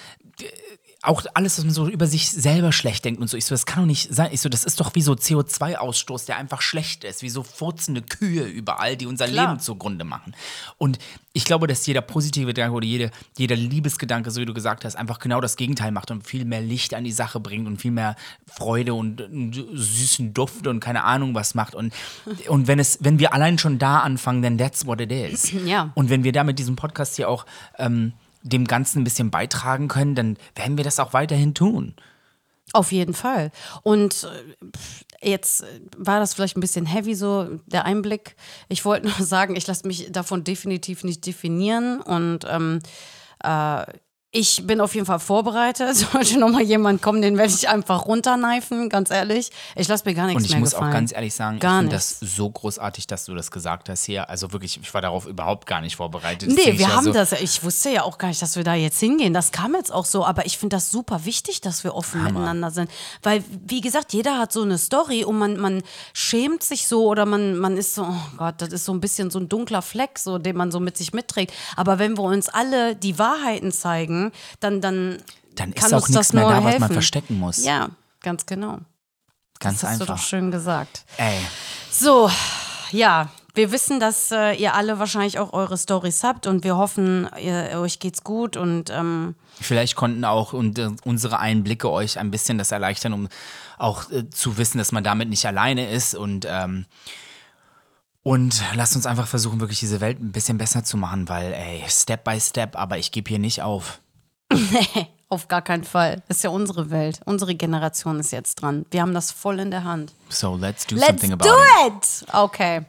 auch alles, was man so über sich selber schlecht denkt und so, ich so, das kann doch nicht sein. Ich so, das ist doch wie so CO2-Ausstoß, der einfach schlecht ist, wie so furzende Kühe überall, die unser Klar. Leben zugrunde machen. Und ich glaube, dass jeder positive Gedanke oder jede, jeder Liebesgedanke, so wie du gesagt hast, einfach genau das Gegenteil macht und viel mehr Licht an die Sache bringt und viel mehr Freude und, und süßen Duft und keine Ahnung was macht. Und, (laughs) und wenn es, wenn wir allein schon da anfangen, then that's what it is. Ja. Und wenn wir da mit diesem Podcast hier auch ähm, dem Ganzen ein bisschen beitragen können, dann werden wir das auch weiterhin tun. Auf jeden Fall. Und äh, jetzt äh, war das vielleicht ein bisschen heavy, so der Einblick. Ich wollte (laughs) nur sagen, ich lasse mich davon definitiv nicht definieren und ähm, äh, ich bin auf jeden Fall vorbereitet. (laughs) Sollte nochmal jemand kommen, den werde ich einfach runterneifen, ganz ehrlich. Ich lasse mir gar nichts Und ich mehr muss gefallen. auch ganz ehrlich sagen, Gar ich finde das so großartig, dass du das gesagt hast hier. Also wirklich, ich war darauf überhaupt gar nicht vorbereitet. Nee, wir haben so, das. Ich wusste ja auch gar nicht, dass wir da jetzt hingehen. Das kam jetzt auch so. Aber ich finde das super wichtig, dass wir offen miteinander sind. Weil, wie gesagt, jeder hat so eine Story und man, man schämt sich so oder man, man ist so, oh Gott, das ist so ein bisschen so ein dunkler Fleck, so, den man so mit sich mitträgt. Aber wenn wir uns alle die Wahrheiten zeigen, dann, dann, Dann kann ist auch nichts das mehr da, was man helfen. verstecken muss. Ja, ganz genau. Ganz Das hast du doch einfach. schön gesagt. Ey, So, ja, wir wissen, dass äh, ihr alle wahrscheinlich auch eure Stories habt und wir hoffen, ihr, euch geht's gut und ähm, vielleicht konnten auch und, äh, unsere Einblicke euch ein bisschen das erleichtern, um auch äh, zu wissen, dass man damit nicht alleine ist und ähm, und lasst uns einfach versuchen, wirklich diese Welt ein bisschen besser zu machen, weil, ey, Step by Step, aber ich gebe hier nicht auf. (laughs) auf gar keinen Fall. Das ist ja unsere Welt. Unsere Generation ist jetzt dran. Wir haben das voll in der Hand. So, let's do Let's something about do it. it! Okay.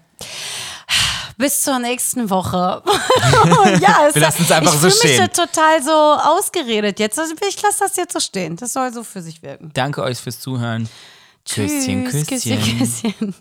Bis zur nächsten Woche. (laughs) ja, es Wir lassen es einfach ich so fühle mich stehen. da total so ausgeredet jetzt. Also ich lasse das jetzt so stehen. Das soll so für sich wirken. Danke euch fürs Zuhören. Küsschen, Tschüss, Küsschen. Küsschen. Küsschen.